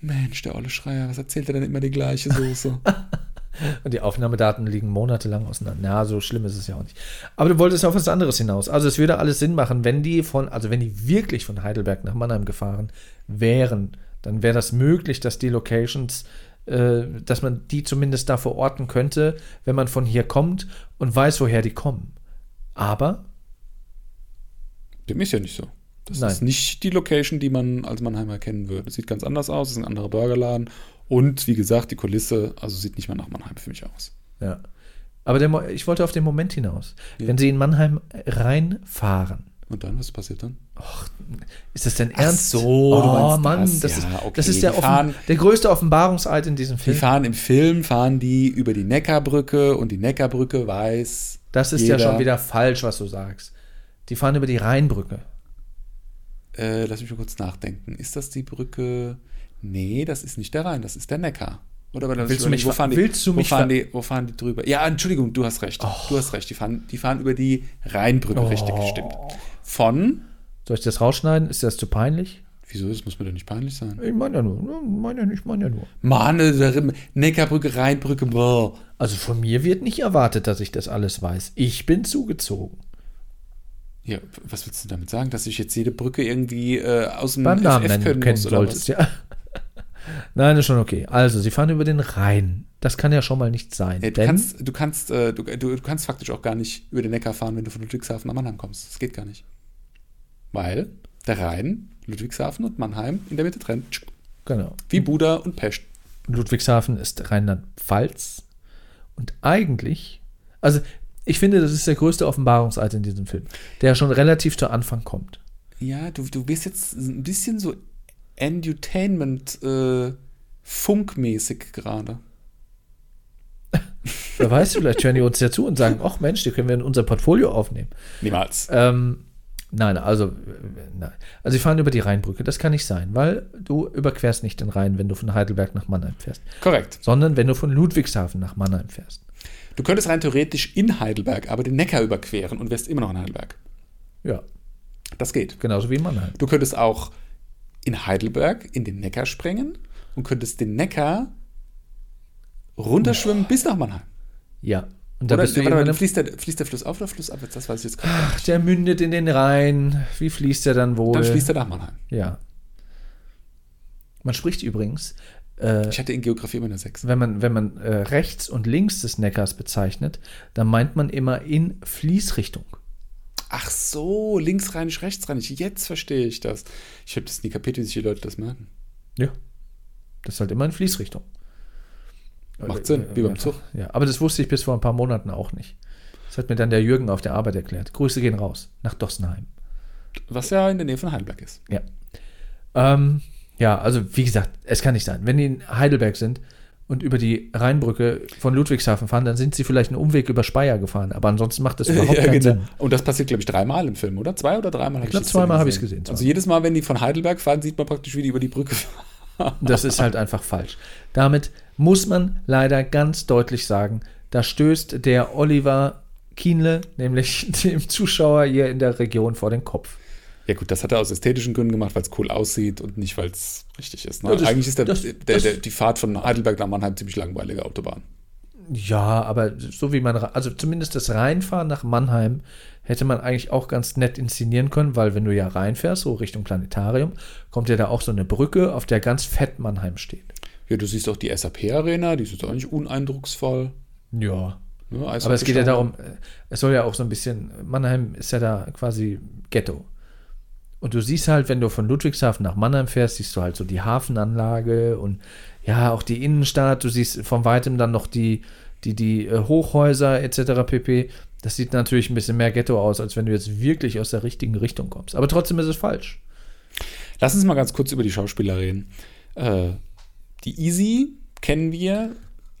Mensch, der olle Schreier, was erzählt er denn immer die gleiche Soße? und die Aufnahmedaten liegen monatelang auseinander. Na, so schlimm ist es ja auch nicht. Aber du wolltest auf was anderes hinaus. Also es würde alles Sinn machen, wenn die von, also wenn die wirklich von Heidelberg nach Mannheim gefahren wären, dann wäre das möglich, dass die Locations, äh, dass man die zumindest da verorten könnte, wenn man von hier kommt und weiß, woher die kommen. Aber Dem ist ja nicht so. Das Nein. ist nicht die Location, die man als Mannheimer kennen würde. Das sieht ganz anders aus, es ist ein anderer Burgerladen. Und wie gesagt, die Kulisse, also sieht nicht mehr nach Mannheim für mich aus. Ja. Aber der, ich wollte auf den Moment hinaus. Ja. Wenn Sie in Mannheim reinfahren, Und dann, was passiert dann? ist das denn Ach ernst? so, oh Mann, das. das, Ja, ist, okay, das ist der, die fahren- der größte Offenbarungseid in diesem Die Film. fahren im Film, fahren die über die Neckarbrücke und die Neckarbrücke weiß. Das ist jeder, ja schon wieder falsch, was du sagst. Die fahren über die Rheinbrücke. Äh, lass mich mal kurz nachdenken. Ist das die Brücke? Nee, das ist nicht der Rhein, das ist der Neckar. Oder aber Willst du mich wo fahren die, willst du wo mich fahren ver- Oh. die, wo fahren die drüber? Ja, Entschuldigung, du hast recht. Du hast recht. Die fahren, die fahren über die Rheinbrücke, richtig Oh. gestimmt. Von. Soll ich das rausschneiden? Ist das zu peinlich? Wieso? Das muss mir doch nicht peinlich sein. Ich meine ja nur. Ich meine ja nicht, ich meine ja nur. Mann, Neckarbrücke, Rheinbrücke, boah. Also von mir wird nicht erwartet, dass ich das alles weiß. Ich bin zugezogen. Ja, was willst du damit sagen? Dass ich jetzt jede Brücke irgendwie äh, aus dem Beim Namen FF nennen können kennen muss, oder solltest, was? ja. Nein, ist schon okay. Also, sie fahren über den Rhein. Das kann ja schon mal nicht sein. Ja, du, kannst, du, kannst, äh, du, du, du kannst faktisch auch gar nicht über den Neckar fahren, wenn du von Ludwigshafen nach Mannheim kommst. Das geht gar nicht. Weil der Rhein, Ludwigshafen und Mannheim in der Mitte trennt. Genau. Wie Buda und Pest. Ludwigshafen ist Rheinland-Pfalz. Und eigentlich, also ich finde, das ist der größte Offenbarungseid in diesem Film, der schon relativ zu Anfang kommt. Ja, du, du bist jetzt ein bisschen so Edutainment äh, funkmäßig gerade. Wer weiß, vielleicht hören die uns ja zu und sagen, ach Mensch, die können wir in unser Portfolio aufnehmen. Niemals. Ähm, nein, also, nein. Also, sie fahren über die Rheinbrücke. Das kann nicht sein, weil du überquerst nicht den Rhein, wenn du von Heidelberg nach Mannheim fährst, Korrekt. sondern wenn du von Ludwigshafen nach Mannheim fährst. Du könntest rein theoretisch in Heidelberg aber den Neckar überqueren und wärst immer noch in Heidelberg. Ja, Das geht. genauso wie in Mannheim. Du könntest auch in Heidelberg in den Neckar sprengen und könntest den Neckar runterschwimmen bis nach Mannheim. Ja. Und da Oder bist du warte irgendwann fließt, der, fließt der Fluss auf oder flussabwärts? Das weiß ich jetzt gerade Ach, der mündet in den Rhein. Wie fließt der dann wohl? Dann fließt er nach Mannheim. Ja. Man spricht übrigens, äh, Ich hatte in Geografie immer eine 6. wenn man, wenn man äh, rechts und links des Neckars bezeichnet, dann meint man immer in Fließrichtung. Ach so, linksrheinisch, rechtsrheinisch. Jetzt verstehe ich das. Ich habe das nie kapiert, wie sich die Leute das merken. Ja. Das ist halt immer in Fließrichtung. Macht Sinn, wie beim Zug. Ja, aber das wusste ich bis vor ein paar Monaten auch nicht. Das hat mir dann der Jürgen auf der Arbeit erklärt. Grüße gehen raus nach Dossenheim. Was ja in der Nähe von Heidelberg ist. Ja. Ähm, ja, also wie gesagt, es kann nicht sein. Wenn die in Heidelberg sind und über die Rheinbrücke von Ludwigshafen fahren, dann sind sie vielleicht einen Umweg über Speyer gefahren. Aber ansonsten macht das überhaupt Ja, keinen genau. Sinn. Und das passiert, glaube ich, dreimal im Film, oder? Zwei oder dreimal? hab glaub, die zweimal habe ich's gesehen, Also jedes Mal, wenn die von Heidelberg fahren, sieht man praktisch, wie die über die Brücke fahren. Das ist halt einfach falsch. Damit muss man leider ganz deutlich sagen, da stößt der Oliver Kienle, nämlich dem Zuschauer hier in der Region, vor den Kopf. Ja gut, das hat er aus ästhetischen Gründen gemacht, weil es cool aussieht und nicht, weil es richtig ist. Ne? Ja, das- Eigentlich ist der, das- der, das- der, die Fahrt von Heidelberg nach Mannheim ziemlich langweilige Autobahn. Ja, aber so wie man, also zumindest das Reinfahren nach Mannheim hätte man eigentlich auch ganz nett inszenieren können, weil wenn du ja reinfährst, so Richtung Planetarium, kommt ja da auch so eine Brücke, auf der ganz fett Mannheim steht. Ja, du siehst auch die SAP-Arena, die ist jetzt auch nicht uneindrucksvoll. Ja. Ne? Aber es geht ja darum, äh, es soll ja auch so ein bisschen, Mannheim ist ja da quasi Ghetto. Und du siehst halt, wenn du von Ludwigshafen nach Mannheim fährst, siehst du halt so die Hafenanlage und ja, auch die Innenstadt. Du siehst von weitem dann noch die, die, die äh, Hochhäuser etc. pp. Das sieht natürlich ein bisschen mehr Ghetto aus, als wenn du jetzt wirklich aus der richtigen Richtung kommst. Aber trotzdem ist es falsch. Lass uns mal ganz kurz über die Schauspieler reden. Äh, die Easy kennen wir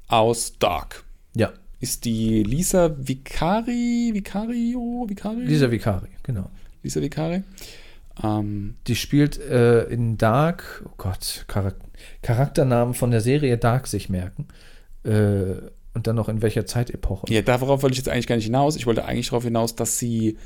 aus Dark. Ja, Ist die Lisa Vicari, Vicario, Vicari? Lisa Vicari, genau. Lisa Vicari. Ähm, Die spielt äh, in Dark, oh Gott, Charak Charakternamen von der Serie Dark sich merken. Äh, und dann noch in welcher Zeitepoche. ja, darauf wollte ich jetzt eigentlich gar nicht hinaus. Ich wollte eigentlich darauf hinaus, dass sie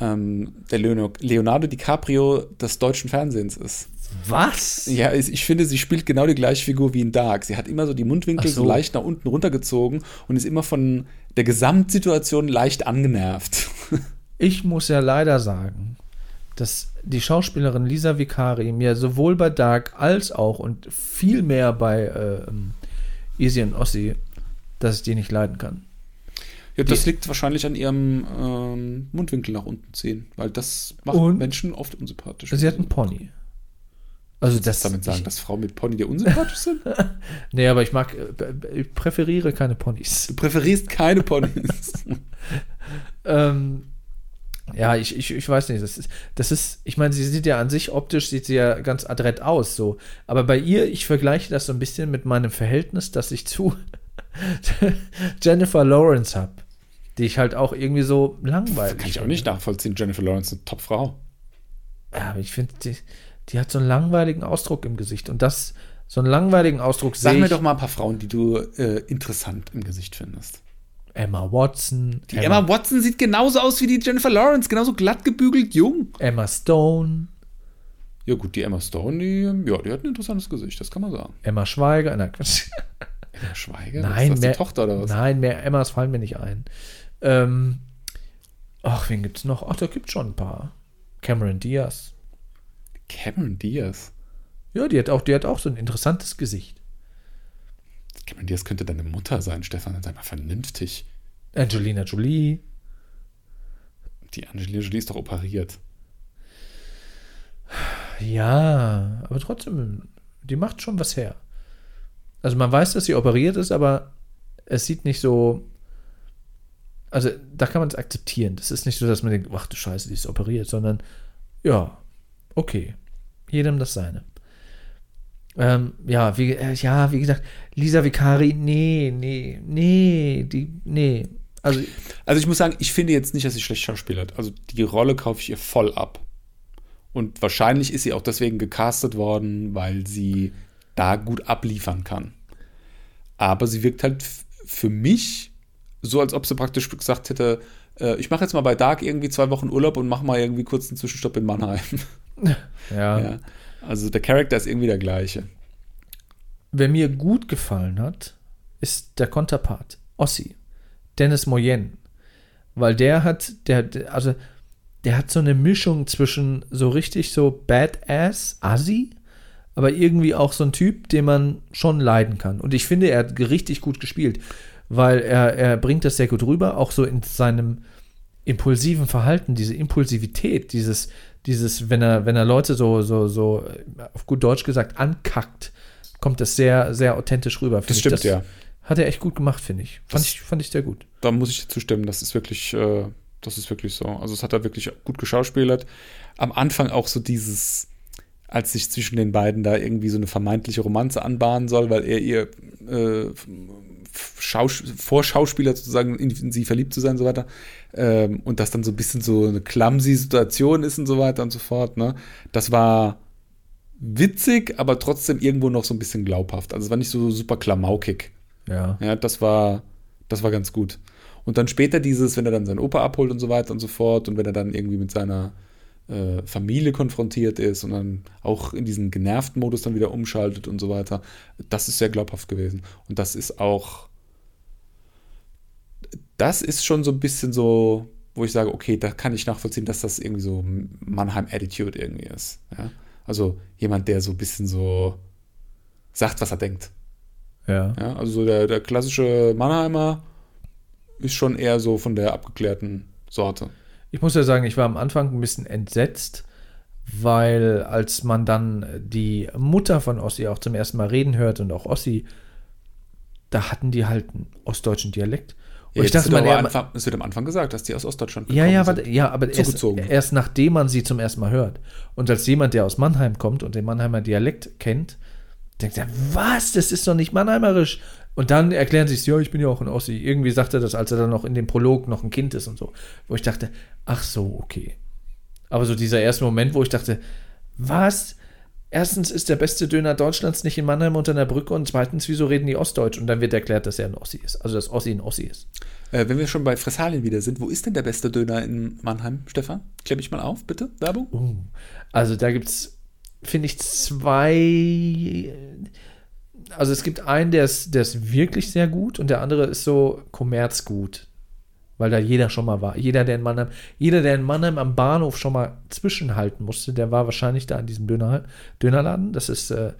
ähm, der Leonardo, DiCaprio des deutschen Fernsehens ist. Was? Ja, ich finde, sie spielt genau die gleiche Figur wie in Dark. Sie hat immer so die Mundwinkel so. so leicht nach unten runtergezogen und ist immer von der Gesamtsituation leicht angenervt. Ich muss ja leider sagen, dass die Schauspielerin Lisa Vicari mir sowohl bei Dark als auch und viel mehr bei äh, Easy und Ossi, dass ich die nicht leiden kann. Ja, das Die- liegt wahrscheinlich an ihrem ähm, Mundwinkel nach unten ziehen, weil das macht? Menschen oft unsympathisch. Sie hat einen Pony. Also das das damit sagen, ich, dass Frauen mit Pony dir unsympathisch sind? Nee, aber ich mag, äh, ich präferiere keine Ponys. Du präferierst keine Ponys. Ähm, ja, ich, ich, ich weiß nicht, das ist, das ist, ich meine, sie sieht ja an sich optisch, sieht sie ja ganz adrett aus, so. Aber bei ihr, ich vergleiche das so ein bisschen mit meinem Verhältnis, das ich zu Jennifer Lawrence habe. Die ich halt auch irgendwie so langweilig Kann ich auch finde. nicht nachvollziehen. Jennifer Lawrence ist eine Top-Frau. Ja, aber ich finde, die, die hat so einen langweiligen Ausdruck im Gesicht. Und das, so einen langweiligen Ausdruck Sag sehe mir ich. doch mal ein paar Frauen, die du äh, interessant im Gesicht findest. Emma Watson, Die Emma, Watson sieht genauso aus wie die Jennifer Lawrence, genauso glatt gebügelt jung. Emma Stone, Ja gut, die Emma Stone, die, ja, die hat ein interessantes Gesicht, das kann man sagen. Emma Schweiger, na, Quatsch. Emma Schweiger, Nein, ist mehr, die Tochter oder was? Nein, mehr Emmas fallen mir nicht ein. Ähm, ach, wen gibt's noch? Ach, da gibt's schon ein paar. Cameron Diaz. Cameron Diaz. Ja, die hat auch, die hat auch so ein interessantes Gesicht. Cameron Diaz könnte deine Mutter sein, Stefan, sei mal vernünftig. Angelina Jolie. Die Angelina Jolie ist doch operiert. Ja, aber trotzdem, die macht schon was her. Also man weiß, dass sie operiert ist, aber es sieht nicht so. Also da kann man es akzeptieren. Das ist nicht so, dass man denkt, ach du Scheiße, die ist operiert, sondern ja, okay. Jedem das seine. Ähm, ja, wie, äh, ja, wie gesagt, Lisa Vicari, nee, nee, nee, die, nee. Also, Also ich muss sagen, ich finde jetzt nicht, dass sie schlecht schauspielert. Also die Rolle kaufe ich ihr voll ab. Und wahrscheinlich ist sie auch deswegen gecastet worden, weil sie da gut abliefern kann. Aber sie wirkt halt für mich so, als ob sie praktisch gesagt hätte, äh, ich mache jetzt mal bei Dark irgendwie zwei Wochen Urlaub und mache mal irgendwie kurz einen Zwischenstopp in Mannheim. ja. ja. Also der Charakter ist irgendwie der gleiche. Wer mir gut gefallen hat, ist der Konterpart, Ossi, Dennis Moyen. Weil der hat, der, also, der hat so eine Mischung zwischen so richtig so Badass, Assi, aber irgendwie auch so ein Typ, den man schon leiden kann. Und ich finde, er hat richtig gut gespielt, weil er, er bringt das sehr gut rüber, auch so in seinem impulsiven Verhalten, diese Impulsivität, dieses, dieses, wenn er, wenn er Leute so, so, so, äh, auf gut Deutsch gesagt, ankackt, kommt das sehr, sehr authentisch rüber. Das stimmt, ja. Hat er echt gut gemacht, finde ich. Fand, Das- ich. fand ich sehr gut. da muss ich zustimmen, das ist wirklich, äh, das ist wirklich so. Also es hat er wirklich gut geschauspielert. Am Anfang auch so dieses, als sich zwischen den beiden da irgendwie so eine vermeintliche Romanze anbahnen soll, weil er ihr äh, Schaus Vorschauspieler sozusagen in, sie verliebt zu sein und so weiter. Ähm, und das dann so ein bisschen so eine clumsy Situation ist und so weiter und so fort. Ne? Das war witzig, aber trotzdem irgendwo noch so ein bisschen glaubhaft. Also es war nicht so super klamaukig. Ja. Ja, das war, das war ganz gut. Und dann später dieses, wenn er dann seinen Opa abholt und so weiter und so fort und wenn er dann irgendwie mit seiner äh, Familie konfrontiert ist und dann auch in diesen genervten Modus dann wieder umschaltet und so weiter, das ist sehr glaubhaft gewesen. Und das ist auch, das ist schon so ein bisschen so, wo ich sage, okay, da kann ich nachvollziehen, dass das irgendwie so Mannheim-Attitude irgendwie ist. Ja? Also jemand, der so ein bisschen so sagt, was er denkt. Ja. Ja, also so der, der klassische Mannheimer ist schon eher so von der abgeklärten Sorte. Ich muss ja sagen, ich war am Anfang ein bisschen entsetzt, weil als man dann die Mutter von Ossi auch zum ersten Mal reden hört und auch Ossi, da hatten die halt einen ostdeutschen Dialekt. Und Ja, ich dachte, es, man, aber Anfang, es wird am Anfang gesagt, dass die aus Ostdeutschland ja, ja, sind. ja, aber erst, erst nachdem man sie zum ersten Mal hört. Und als jemand, der aus Mannheim kommt und den Mannheimer Dialekt kennt, denkt er, was, das ist doch nicht mannheimerisch. Und dann erklären sie es, ja, ich bin ja auch ein Ossi. Irgendwie sagt er das, als er dann noch in dem Prolog noch ein Kind ist und so. Wo ich dachte, ach so, okay. Aber so dieser erste Moment, wo ich dachte, was? Erstens ist der beste Döner Deutschlands nicht in Mannheim unter einer Brücke und zweitens, wieso reden die Ostdeutsch? Und dann wird erklärt, dass er ein Ossi ist. Also, dass Ossi ein Ossi ist. Äh, wenn wir schon bei Fressalien wieder sind, wo ist denn der beste Döner in Mannheim, Stefan? Klär mich mal auf, bitte. Werbung? Uh, also, da gibt es, finde ich, zwei. Also, es gibt einen, der ist, der ist wirklich sehr gut und der andere ist so kommerzgut. Weil da jeder schon mal war. Jeder, der in Mannheim, jeder, der in Mannheim am Bahnhof schon mal zwischenhalten musste, der war wahrscheinlich da in diesem Döner, Dönerladen. Das ist äh,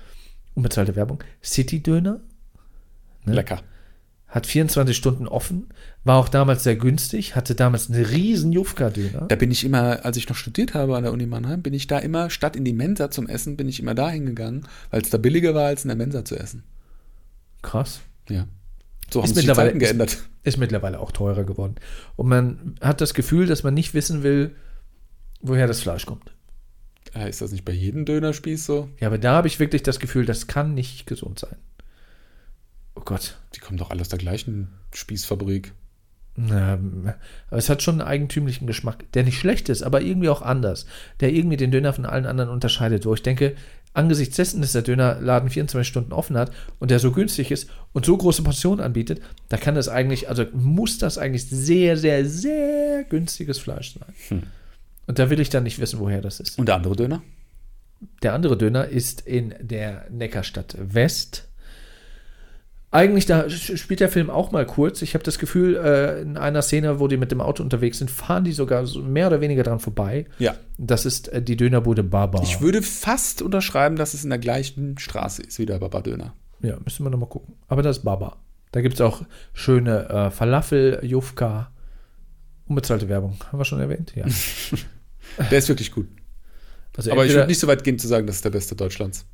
unbezahlte Werbung. City Döner. Ne? Lecker. Hat 24 Stunden offen, war auch damals sehr günstig, hatte damals einen riesen Jufka-Döner. Da bin ich immer, als ich noch studiert habe an der Uni Mannheim, bin ich da immer, statt in die Mensa zum Essen, bin ich immer da hingegangen, weil es da billiger war, als in der Mensa zu essen. Krass. Ja. So haben Ist sich die mittlerweile- Zeiten geändert. Ist mittlerweile auch teurer geworden. Und man hat das Gefühl, dass man nicht wissen will, woher das Fleisch kommt. Äh, ist das nicht bei jedem Dönerspieß so? Ja, aber da habe ich wirklich das Gefühl, das kann nicht gesund sein. Oh Gott. Die kommen doch alle aus der gleichen Spießfabrik. Aber es hat schon einen eigentümlichen Geschmack, der nicht schlecht ist, aber irgendwie auch anders. Der irgendwie den Döner von allen anderen unterscheidet, wo ich denke, angesichts dessen, dass der Dönerladen 24 Stunden offen hat und der so günstig ist und so große Portionen anbietet, da kann das eigentlich, also muss das eigentlich sehr, sehr, sehr günstiges Fleisch sein. Hm. Und da will ich dann nicht wissen, woher das ist. Und der andere Döner? Der andere Döner ist in der Neckarstadt West. Eigentlich, da spielt der Film auch mal kurz. Ich habe das Gefühl, äh, in einer Szene, wo die mit dem Auto unterwegs sind, fahren die sogar so mehr oder weniger dran vorbei. Ja. Das ist äh, die Dönerbude Baba. Ich würde fast unterschreiben, dass es in der gleichen Straße ist wie der Baba Döner. Ja, müssen wir nochmal gucken. Aber das ist Baba. Da gibt es auch schöne äh, Falafel, Jufka. Unbezahlte Werbung. Haben wir schon erwähnt? Ja. Der ist wirklich gut. Also Aber ich würde nicht so weit gehen zu sagen, das ist der beste Deutschlands.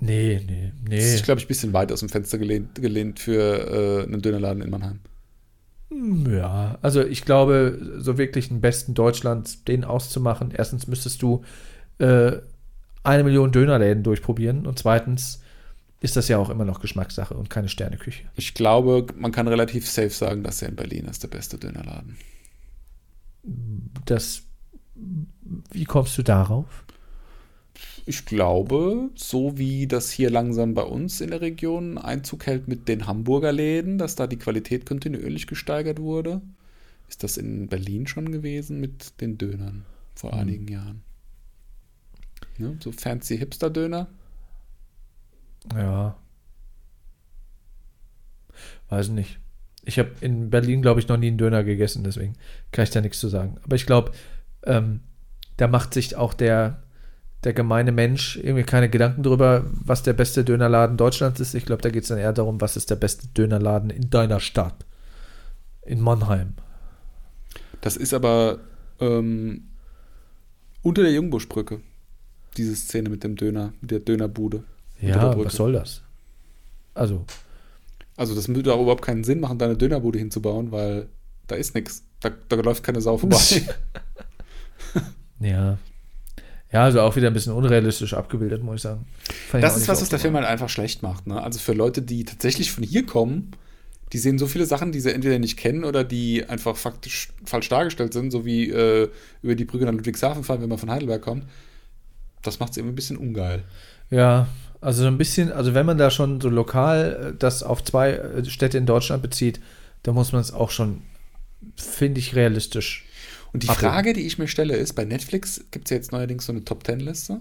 Nee, nee, Das nee. ist, glaube ich, ein bisschen weit aus dem Fenster gelehnt, gelehnt für äh, einen Dönerladen in Mannheim. Ja, also ich glaube, so wirklich einen besten Deutschlands, den auszumachen, erstens müsstest du äh, eine Million Dönerläden durchprobieren und zweitens ist das ja auch immer noch Geschmackssache und keine Sterneküche. Ich glaube, man kann relativ safe sagen, dass er in Berlin ist der beste Dönerladen. Das, wie kommst du darauf? Ich glaube, so wie das hier langsam bei uns in der Region Einzug hält mit den Hamburger Läden, dass da die Qualität kontinuierlich gesteigert wurde, ist das in Berlin schon gewesen mit den Dönern vor Mhm. einigen Jahren. Ne? So fancy Hipster-Döner. Ja. Weiß nicht. Ich habe in Berlin, glaube ich, noch nie einen Döner gegessen, deswegen kann ich da nichts zu sagen. Aber ich glaube, ähm, da macht sich auch der, der gemeine Mensch irgendwie keine Gedanken drüber, was der beste Dönerladen Deutschlands ist. Ich glaube, da geht es dann eher darum, was ist der beste Dönerladen in deiner Stadt. In Mannheim. Das ist aber ähm, unter der Jungbuschbrücke. Diese Szene mit dem Döner, mit der Dönerbude. der Ja, Brücke. was soll das? Also, Also das würde auch überhaupt keinen Sinn machen, da eine Dönerbude hinzubauen, weil da ist nichts. Da, da läuft keine Sau vorbei. ja. Ja, also auch wieder ein bisschen unrealistisch abgebildet, muss ich sagen. Fand ich Das auch ist was, was der. Film halt einfach schlecht macht. Ne? Also für Leute, die tatsächlich von hier kommen, die sehen so viele Sachen, die sie entweder nicht kennen oder die einfach faktisch falsch dargestellt sind, so wie äh, über die Brücke nach Ludwigshafen fahren, wenn man von Heidelberg kommt. Das macht es irgendwie ein bisschen ungeil. Ja, also so ein bisschen, also wenn man da schon so lokal äh, das auf zwei äh, Städte in Deutschland bezieht, dann muss man es auch schon, finde ich, realistisch. Und die Abbilden. Frage, die ich mir stelle, ist, bei Netflix gibt es ja jetzt neuerdings so eine Top-10-Liste.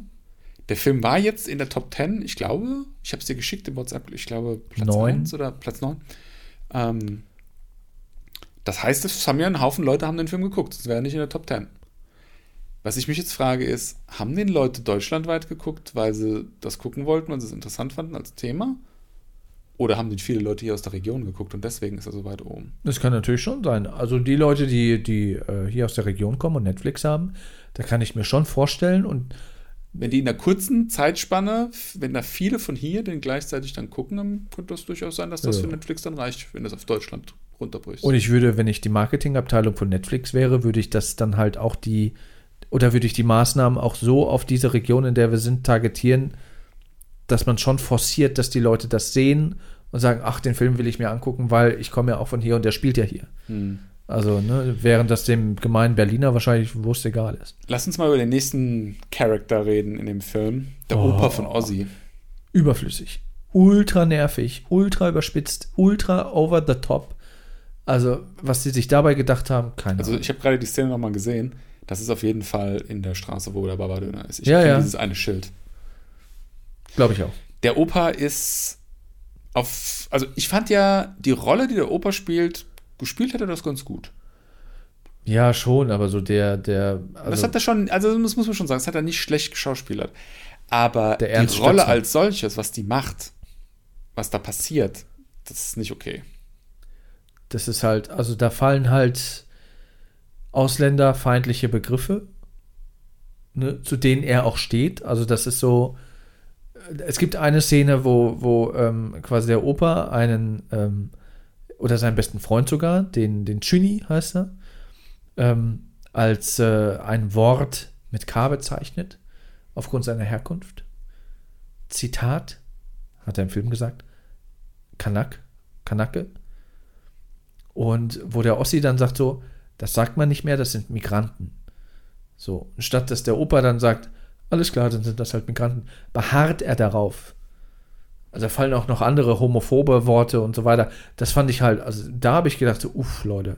Der Film war jetzt in der Top 10, ich glaube, ich habe es dir geschickt im WhatsApp, ich glaube Platz Neun. 1 oder Platz 9. Ähm, das heißt, es haben ja einen Haufen Leute haben den Film geguckt, das wäre nicht in der Top 10. Was ich mich jetzt frage ist, haben den Leute deutschlandweit geguckt, weil sie das gucken wollten, weil sie es interessant fanden als Thema? Oder haben den viele Leute hier aus der Region geguckt und deswegen ist er so weit oben? Das kann natürlich schon sein. Also die Leute, die, die äh, hier aus der Region kommen und Netflix haben, da kann ich mir schon vorstellen und Wenn die in einer kurzen Zeitspanne, wenn da viele von hier den gleichzeitig dann gucken, dann könnte das durchaus sein, dass das Ja. für Netflix dann reicht, wenn das auf Deutschland runterbricht. Und ich würde, wenn ich die Marketingabteilung von Netflix wäre, würde ich das dann halt auch die, oder würde ich die Maßnahmen auch so auf diese Region, in der wir sind, targetieren, dass man schon forciert, dass die Leute das sehen und sagen, ach, den Film will ich mir angucken, weil ich komme ja auch von hier und der spielt ja hier. Hm. Also, ne, während das dem gemeinen Berliner wahrscheinlich wurscht egal ist. Lass uns mal über den nächsten Charakter reden in dem Film. Der Oh. Opa von Ozzy. Überflüssig. Ultra nervig, ultra überspitzt, ultra over the top. Also, was sie sich dabei gedacht haben, keine Also Ahnung. ich habe gerade die Szene nochmal gesehen. Das ist auf jeden Fall in der Straße, wo der Babadöner ist. Ich Ja, kenne ja. dieses eine Schild. Glaube ich auch. Der Opa ist auf. Also ich fand ja die Rolle, die der Opa spielt, gespielt hat er das ganz gut. Ja, schon, aber so der, der, das also, hat er schon, also das muss man schon sagen, das hat er nicht schlecht geschauspielert. Aber die Rolle als solches, was die macht, was da passiert, das ist nicht okay. das ist halt, also da fallen halt ausländerfeindliche Begriffe, ne, zu denen er auch steht. Also das ist so, es gibt eine Szene, wo, wo ähm, quasi der Opa einen, ähm, oder seinen besten Freund sogar, den, den Chuni heißt er, ähm, als äh, ein Wort mit K bezeichnet, aufgrund seiner Herkunft. Zitat, hat er im Film gesagt, Kanak, Kanake. Und wo der Ossi dann sagt so, das sagt man nicht mehr, das sind Migranten. So, statt dass der Opa dann sagt, alles klar, dann sind das halt Migranten, beharrt er darauf. Also da fallen auch noch andere homophobe Worte und so weiter. Das fand ich halt, also da habe ich gedacht, so, uff, Leute.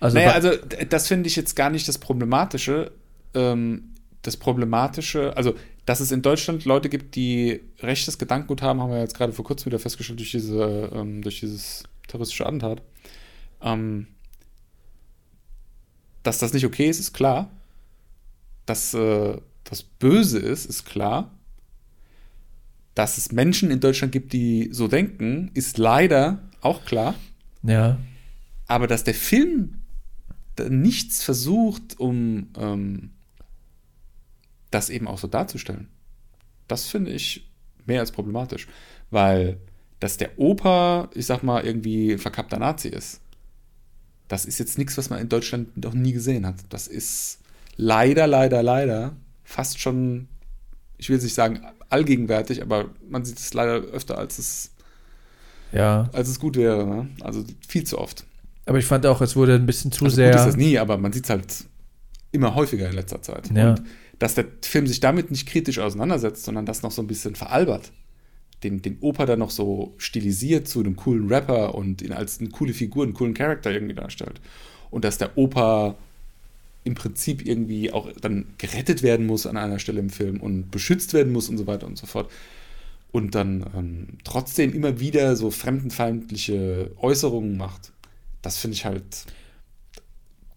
Also, naja, also das finde ich jetzt gar nicht das Problematische. Ähm, das Problematische, also dass es in Deutschland Leute gibt, die rechtes Gedankengut haben, haben wir jetzt gerade vor kurzem wieder festgestellt durch, diese, ähm, durch dieses terroristische Attentat. Ähm, dass das nicht okay ist, ist klar. Dass äh, das Böse ist, ist klar. Dass es Menschen in Deutschland gibt, die so denken, ist leider auch klar. ja, Aber dass der Film nichts versucht, um ähm, das eben auch so darzustellen, das finde ich mehr als problematisch. Weil, dass der Opa, ich sag mal, irgendwie ein verkappter Nazi ist, das ist jetzt nichts, was man in Deutschland noch nie gesehen hat. Das ist leider, leider, leider fast schon, ich will jetzt nicht sagen allgegenwärtig, aber man sieht es leider öfter, als es, ja. als es gut wäre. Ne? Also viel zu oft. Aber ich fand auch, es wurde ein bisschen zu Also sehr. gut ist das nie, aber man sieht es halt immer häufiger in letzter Zeit. Ja. Und dass der Film sich damit nicht kritisch auseinandersetzt, sondern das noch so ein bisschen veralbert. Den, den Opa dann noch so stilisiert zu einem coolen Rapper und ihn als eine coole Figur, einen coolen Charakter irgendwie darstellt. Und dass der Opa im Prinzip irgendwie auch dann gerettet werden muss an einer Stelle im Film und beschützt werden muss und so weiter und so fort. Und dann ähm, trotzdem immer wieder so fremdenfeindliche Äußerungen macht. Das finde ich halt.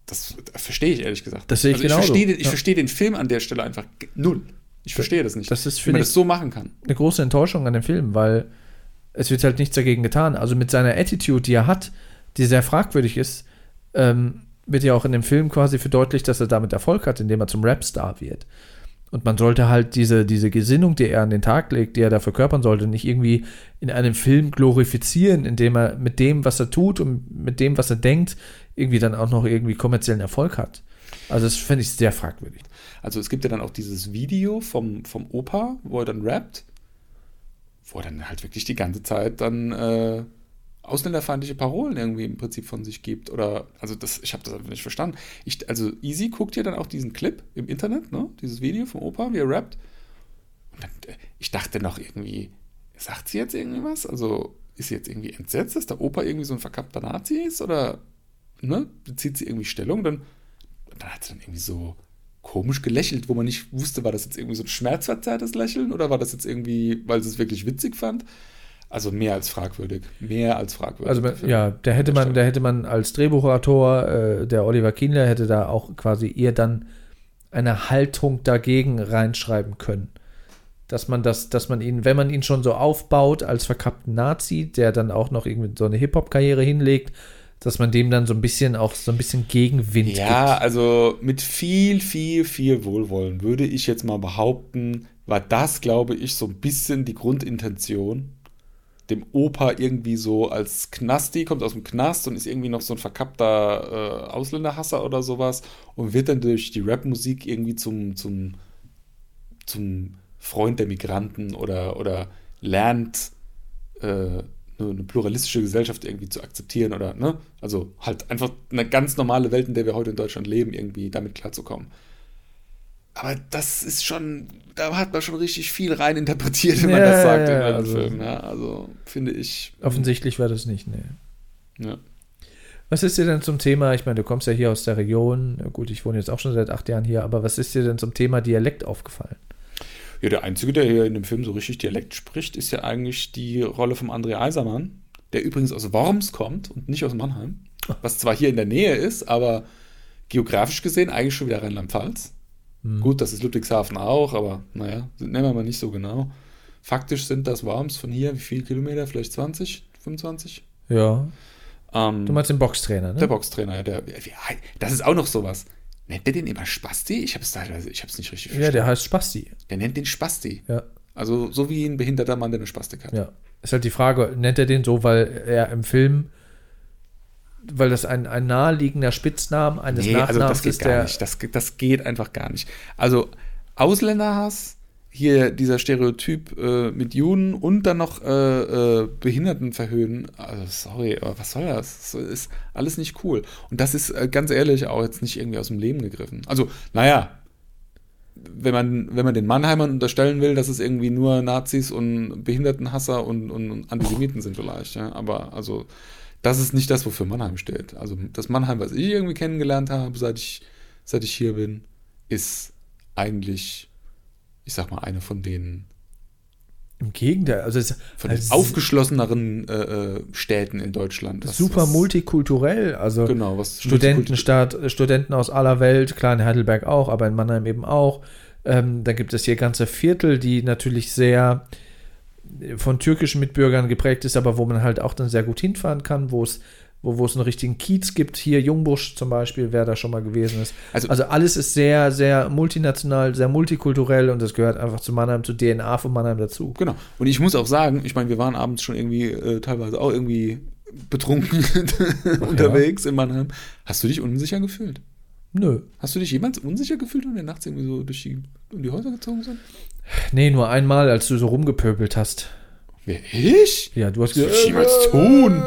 Das verstehe ich ehrlich gesagt. Das sehe ich also ich genauso. verstehe, den, ich Ja. verstehe den Film an der Stelle einfach null. Ich verstehe das nicht. das ist, wie man ich- das so machen kann. eine große Enttäuschung an dem Film, weil es wird halt nichts dagegen getan. Also mit seiner Attitude, die er hat, die sehr fragwürdig ist, ähm, wird ja auch in dem Film quasi verdeutlicht, dass er damit Erfolg hat, indem er zum Rapstar wird. Und man sollte halt diese, diese Gesinnung, die er an den Tag legt, die er da verkörpern sollte, nicht irgendwie in einem Film glorifizieren, indem er mit dem, was er tut und mit dem, was er denkt, irgendwie dann auch noch irgendwie kommerziellen Erfolg hat. Also das finde ich sehr fragwürdig. Also es gibt ja dann auch dieses Video vom, vom Opa, wo er dann rappt, wo er dann halt wirklich die ganze Zeit dann äh, ausländerfeindliche Parolen irgendwie im Prinzip von sich gibt. Oder, also das, ich habe das einfach nicht verstanden. Ich, also Easy guckt ja dann auch diesen Clip im Internet, ne? Dieses Video vom Opa, wie er rappt. Und dann, äh, ich dachte noch irgendwie, sagt sie jetzt irgendwie was? Also ist sie jetzt irgendwie entsetzt, dass der Opa irgendwie so ein verkappter Nazi ist? Oder ne? bezieht sie irgendwie Stellung? Dann, dann hat sie dann irgendwie so komisch gelächelt, wo man nicht wusste, war das jetzt irgendwie so ein schmerzverzerrtes Lächeln oder war das jetzt irgendwie, weil sie es wirklich witzig fand? Also mehr als fragwürdig. Mehr als fragwürdig. Also ja, da hätte man, da hätte man als Drehbuchautor, äh, der Oliver Kienler hätte da auch quasi eher dann eine Haltung dagegen reinschreiben können. Dass man das, dass man ihn, wenn man ihn schon so aufbaut als verkappten Nazi, der dann auch noch irgendwie so eine Hip-Hop-Karriere hinlegt, dass man dem dann so ein bisschen auch so ein bisschen Gegenwind Ja, gibt. also mit viel, viel, viel Wohlwollen würde ich jetzt mal behaupten, war das, glaube ich, so ein bisschen die Grundintention. Dem Opa irgendwie so als Knasti, kommt aus dem Knast und ist irgendwie noch so ein verkappter äh, Ausländerhasser oder sowas und wird dann durch die Rapmusik irgendwie zum, zum, zum Freund der Migranten oder, oder lernt, äh, eine, eine pluralistische Gesellschaft irgendwie zu akzeptieren oder, ne? Also halt einfach eine ganz normale Welt, in der wir heute in Deutschland leben, irgendwie damit klarzukommen. Aber das ist schon, da hat man schon richtig viel rein interpretiert, wenn man Ja, das sagt ja, in ja, einem also- Film. Ja, also finde ich. Offensichtlich war das nicht, nee. Ja. Was ist dir denn zum Thema, ich meine, du kommst ja hier aus der Region, gut, ich wohne jetzt auch schon seit acht Jahren hier, aber was ist dir denn zum Thema Dialekt aufgefallen? Ja, der Einzige, der hier in dem Film so richtig Dialekt spricht, ist ja eigentlich die Rolle vom André Eisermann, der übrigens aus Worms kommt und nicht aus Mannheim. Was zwar hier in der Nähe ist, aber geografisch gesehen eigentlich schon wieder Rheinland-Pfalz. Gut, das ist Ludwigshafen auch, aber naja, nehmen wir mal nicht so genau. Faktisch sind das Worms von hier, wie viele Kilometer? Vielleicht 20, 25? Ja, Ähm, du meinst den Boxtrainer, ne? der Boxtrainer, ja, der, das ist auch noch sowas. Nennt der den immer Spasti? Ich habe es teilweise, ich habe es nicht richtig ja, der heißt Spasti. Der nennt den Spasti. Ja, Also so wie ein behinderter Mann, der eine Spastik hat. ja. Ist halt die Frage, nennt er den so, weil er im Film, weil das ein, ein naheliegender Spitzname eines Nee, also Nachnamens das geht ist, gar der. nicht. Das, geht- das geht einfach gar nicht. Also Ausländerhass, hier dieser Stereotyp äh, mit Juden und dann noch äh, äh, Behinderten verhöhnen. Also sorry, aber was soll das? Das ist alles nicht cool. Und das ist äh, ganz ehrlich auch jetzt nicht irgendwie aus dem Leben gegriffen. Also, naja, wenn man, wenn man den Mannheimern unterstellen will, dass es irgendwie nur Nazis und Behindertenhasser und, und, und Antisemiten sind vielleicht, ja. Aber also, das ist nicht das, wofür Mannheim steht. Also das Mannheim, was ich irgendwie kennengelernt habe, seit ich, seit ich hier bin, ist eigentlich, ich sag mal, eine von den, Im Gegenteil, also es von den halt aufgeschlosseneren äh, äh, Städten in Deutschland. Was- super was, multikulturell. Also Genau, was Studentenstadt, Studenten aus aller Welt, klar in Heidelberg auch, aber in Mannheim eben auch. Ähm, dann gibt es hier ganze Viertel, die natürlich sehr von türkischen Mitbürgern geprägt ist, aber wo man halt auch dann sehr gut hinfahren kann, wo es wo, wo es einen richtigen Kiez gibt. Hier Jungbusch zum Beispiel, wer da schon mal gewesen ist. Also- Also, alles ist sehr, sehr multinational, sehr multikulturell und das gehört einfach zu Mannheim, zur DNA von Mannheim dazu. Genau. Und ich muss auch sagen, ich meine, wir waren abends schon irgendwie äh, teilweise auch irgendwie betrunken unterwegs in Mannheim. Hast du dich unsicher gefühlt? Nö. Hast du dich jemals unsicher gefühlt, wenn wir nachts irgendwie so durch die, um die Häuser gezogen sind? Nee, nur einmal, als du so rumgepöbelt hast. Wer, ich? Ja, du hast würde ich niemals tun.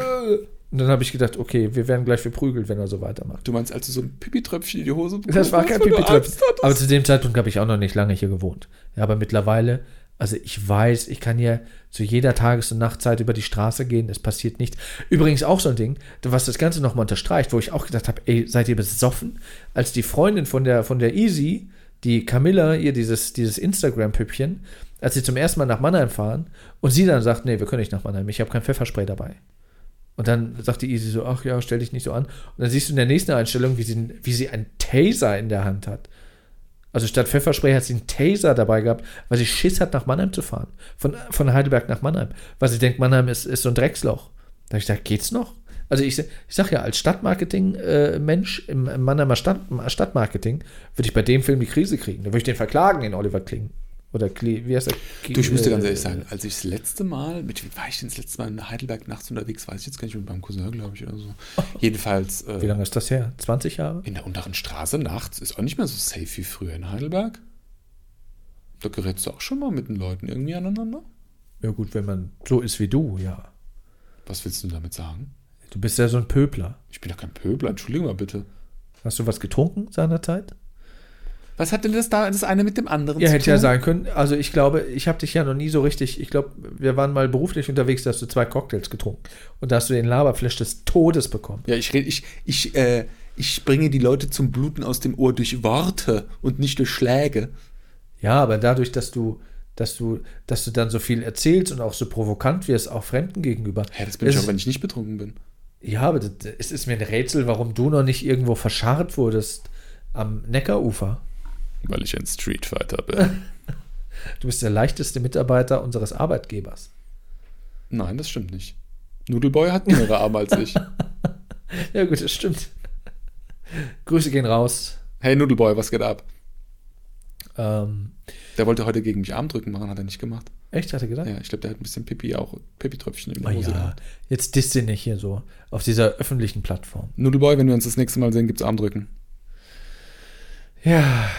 Und dann habe ich gedacht, okay, wir werden gleich verprügelt, wenn er so weitermacht. Du meinst, als du so ein Pipi-Tröpfchen in die Hose Das war kein Pipi-Tröpfchen. Aber zu dem Zeitpunkt habe ich auch noch nicht lange hier gewohnt. Ja, aber mittlerweile, also ich weiß, ich kann hier zu jeder Tages- und Nachtzeit über die Straße gehen, es passiert nichts. Übrigens auch so ein Ding, was das Ganze nochmal unterstreicht, wo ich auch gedacht habe, ey, seid ihr besoffen? Als die Freundin von der, von der Easy, die Camilla, ihr dieses, dieses Instagram-Püppchen, als sie zum ersten Mal nach Mannheim fahren und sie dann sagt, nee, wir können nicht nach Mannheim, ich habe kein Pfefferspray dabei. Und dann sagt die Easy so, ach ja, stell dich nicht so an. Und dann siehst du in der nächsten Einstellung, wie sie, wie sie einen Taser in der Hand hat. Also statt Pfefferspray hat sie einen Taser dabei gehabt, weil sie Schiss hat, nach Mannheim zu fahren. Von, von Heidelberg nach Mannheim. Weil sie denkt, Mannheim ist, ist so ein Drecksloch. Da habe ich gesagt, geht's noch? Also ich, ich sag ja, als Stadtmarketing-Mensch im, im Mannheimer Stadt, Stadtmarketing würde ich bei dem Film die Krise kriegen. Da würde ich den verklagen, den Oliver Kling. Oder Klee, wie heißt der? Du, ich dir ganz Äh, ehrlich sagen, als ich das letzte Mal, mit wem war ich denn das letzte Mal in Heidelberg nachts unterwegs, weiß ich jetzt gar nicht, mit meinem Cousin, glaube ich, oder so. Jedenfalls Wie äh, lange ist das her? 20 Jahre? in der unteren Straße nachts ist auch nicht mehr so safe wie früher in Heidelberg. Da gerätst du auch schon mal mit den Leuten irgendwie aneinander. Ja gut, wenn man so ist wie du, ja. Was willst du damit sagen? Du bist ja so ein Pöbler. Ich bin doch kein Pöbler, entschuldige mal bitte. Hast du was getrunken seinerzeit? Was hat denn das da, das eine mit dem anderen Ja, zu hätte tun? ja sein können. Also ich glaube, ich habe dich ja noch nie so richtig, ich glaube, wir waren mal beruflich unterwegs, da hast du zwei Cocktails getrunken. Und da hast du den Laberflash des Todes bekommen. Ja, ich rede, ich, ich, äh, ich bringe die Leute zum Bluten aus dem Ohr durch Worte und nicht durch Schläge. Ja, aber dadurch, dass du, dass du, dass du dann so viel erzählst und auch so provokant wirst, auch Fremden gegenüber. Ja, das bin ich auch, wenn ich nicht betrunken bin. Ja, aber das, es ist mir ein Rätsel, warum du noch nicht irgendwo verscharrt wurdest am Neckarufer. Weil ich ein Streetfighter bin. Du bist der leichteste Mitarbeiter unseres Arbeitgebers. Nein, das stimmt nicht. Nudelboy hat mehrere Arme als ich. Ja, gut, das stimmt. Grüße gehen raus. Hey Nudelboy, was geht ab? Ähm, Der wollte heute gegen mich Armdrücken machen, hat er nicht gemacht. echt, hat er gedacht? Ja, ich glaube, der hat ein bisschen Pipi auch, Pipi-Tröpfchen in Oh der Hose ja, gehabt. jetzt disst ihn nicht hier so auf dieser öffentlichen Plattform. Nudelboy, wenn wir uns das nächste Mal sehen, gibt's Armdrücken. Ja.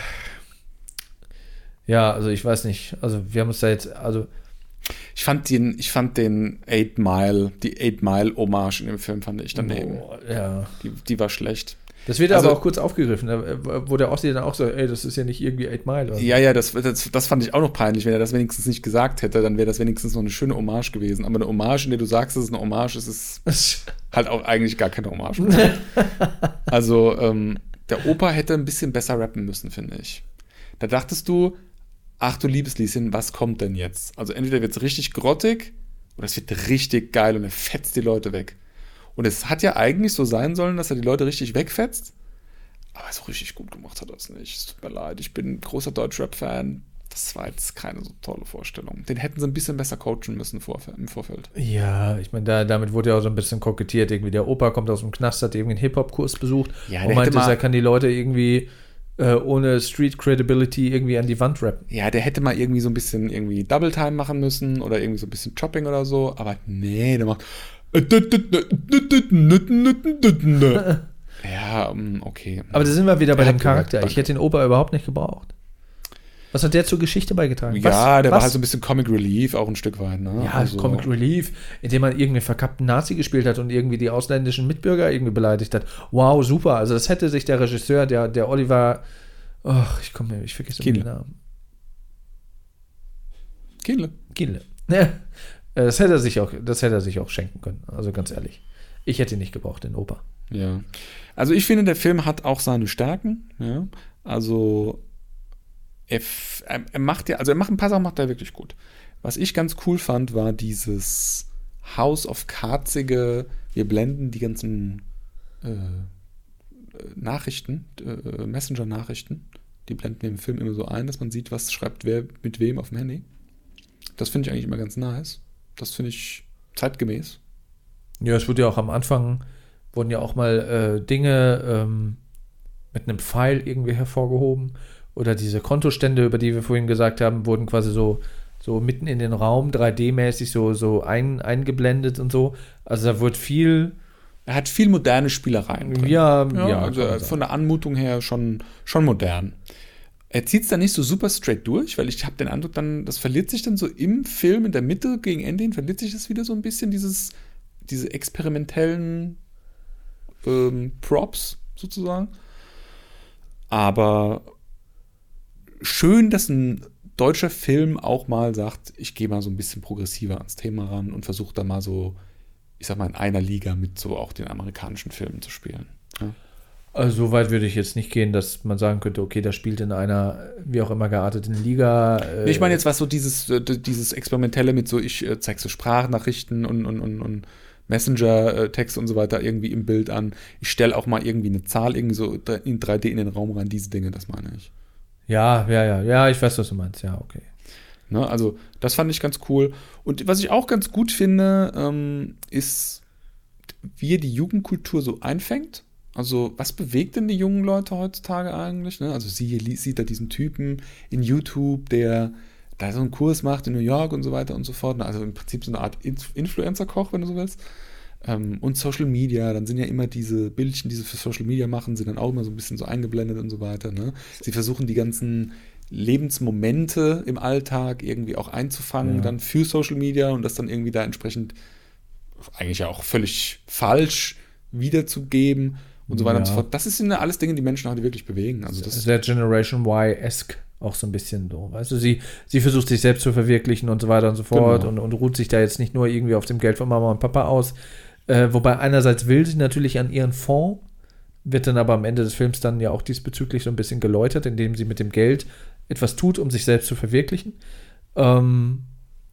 Ja, also ich weiß nicht. Also wir haben uns da jetzt, also Ich fand den, ich fand den Eight Mile, die Eight Mile Hommage in dem Film fand ich daneben. Boah, ja. Die, die war schlecht. Das wird Also- aber auch kurz aufgegriffen, äh, wo der Ossi dann auch so, ey, das ist ja nicht irgendwie 8 Mile. Oder? Ja, ja, das, das, das fand ich auch noch peinlich. Wenn er das wenigstens nicht gesagt hätte, dann wäre das wenigstens noch eine schöne Hommage gewesen. Aber eine Hommage, in der du sagst, es ist eine Hommage, es ist halt auch eigentlich gar keine Hommage. mehr. also, ähm, der Opa hätte ein bisschen besser rappen müssen, finde ich. Da dachtest du, ach du liebes Lieschen, was kommt denn jetzt? Also entweder wird es richtig grottig oder es wird richtig geil und er fetzt die Leute weg. Und es hat ja eigentlich so sein sollen, dass er die Leute richtig wegfetzt. Aber so richtig gut gemacht hat er es nicht. Es tut mir leid, ich bin ein großer Deutschrap-Fan. Das war jetzt keine so tolle Vorstellung. Den hätten sie ein bisschen besser coachen müssen im Vorfeld. Ja, ich meine, da, damit wurde ja auch so ein bisschen kokettiert. Irgendwie der Opa kommt aus dem Knast, hat irgendwie einen Hip-Hop-Kurs besucht Ja, und meinte, er kann die Leute irgendwie äh, ohne Street Credibility irgendwie an die Wand rappen. Ja, der hätte mal irgendwie so ein bisschen irgendwie Double Time machen müssen oder irgendwie so ein bisschen Chopping oder so. Aber nee, der macht. Ja, mm, okay. Aber da sind wir wieder bei Er dem hat Charakter. Ich hätte den Opa überhaupt nicht gebraucht. Was hat der zur Geschichte beigetragen? ja, was, der was? war halt so ein bisschen Comic Relief auch ein Stück weit. Ne? Ja, Also- Comic Relief, indem man irgendwie verkappten Nazi gespielt hat und irgendwie die ausländischen Mitbürger irgendwie beleidigt hat. Wow, super. Also das hätte sich der Regisseur, der, der Oliver, ach, ich komme, ich vergesse Kienle. den Namen. Kienle. Kienle. Ja, das hätte er sich auch, das hätte er sich auch schenken können. Also ganz ehrlich. Ich hätte ihn nicht gebraucht, den Opa. Ja. Also ich finde, der Film hat auch seine Stärken. Ja. Also er, er macht ja, also er macht ein paar Sachen macht er wirklich gut. Was ich ganz cool fand, war dieses House of Karzige, wir blenden die ganzen äh, Nachrichten, äh, Messenger-Nachrichten, die blenden wir im Film immer so ein, dass man sieht, was schreibt wer mit wem auf dem Handy. Das finde ich eigentlich immer ganz nice. Das finde ich zeitgemäß. Ja, es wurde ja auch am Anfang, wurden ja auch mal äh, Dinge ähm, mit einem Pfeil irgendwie hervorgehoben. Oder diese Kontostände, über die wir vorhin gesagt haben, wurden quasi so, so mitten in den Raum 3D-mäßig so, so ein, eingeblendet und so. Also da wird viel, Er hat viel moderne Spielereien. drin. ja, Ja, ja, also von der Anmutung her schon, schon modern. Er zieht es dann nicht so super straight durch, weil ich habe den Eindruck, dann, das verliert sich dann so im Film, in der Mitte, gegen Ende hin, verliert sich das wieder so ein bisschen, dieses, diese experimentellen ähm, Props sozusagen. Aber schön, dass ein deutscher Film auch mal sagt, ich gehe mal so ein bisschen progressiver ans Thema ran und versuche da mal so, ich sag mal, in einer Liga mit so auch den amerikanischen Filmen zu spielen. Ja. Also so weit würde ich jetzt nicht gehen, dass man sagen könnte, okay, das spielt in einer, wie auch immer gearteten Liga. äh, ich meine jetzt, was so dieses, äh, dieses Experimentelle mit so, ich äh, zeig so Sprachnachrichten und, und, und, und Messenger-Text und so weiter irgendwie im Bild an. Ich stelle auch mal irgendwie eine Zahl irgendwie so in 3D in den Raum rein, diese Dinge, das meine ich. Ja, ja, ja, ja, ich weiß, was du meinst, ja, okay. Ne? Also, das fand ich ganz cool. Und was ich auch ganz gut finde, ähm, ist, wie er die Jugendkultur so einfängt. Also, was bewegt denn die jungen Leute heutzutage eigentlich? Ne? Also, sie sieht da diesen Typen in YouTube, der da so einen Kurs macht in New York und so weiter und so fort. Also im Prinzip so eine Art Inf- Influencer-Koch, wenn du so willst. Ähm, und Social Media, dann sind ja immer diese Bildchen, die sie für Social Media machen, sind dann auch immer so ein bisschen so eingeblendet und so weiter. Ne? Sie versuchen die ganzen Lebensmomente im Alltag irgendwie auch einzufangen, Ja. dann für Social Media und das dann irgendwie da entsprechend eigentlich ja auch völlig falsch wiederzugeben und so weiter und so Ja. fort. Das sind ja alles Dinge, die Menschen heute wirklich bewegen. Also das Sehr Generation Y-esque auch so ein bisschen so. Weißt du, sie, sie versucht sich selbst zu verwirklichen und so weiter und so fort Genau. und, und ruht sich da jetzt nicht nur irgendwie auf dem Geld von Mama und Papa aus. Äh, wobei einerseits will sie natürlich an ihren Fonds, wird dann aber am Ende des Films dann ja auch diesbezüglich so ein bisschen geläutert, indem sie mit dem Geld etwas tut, um sich selbst zu verwirklichen. Ähm,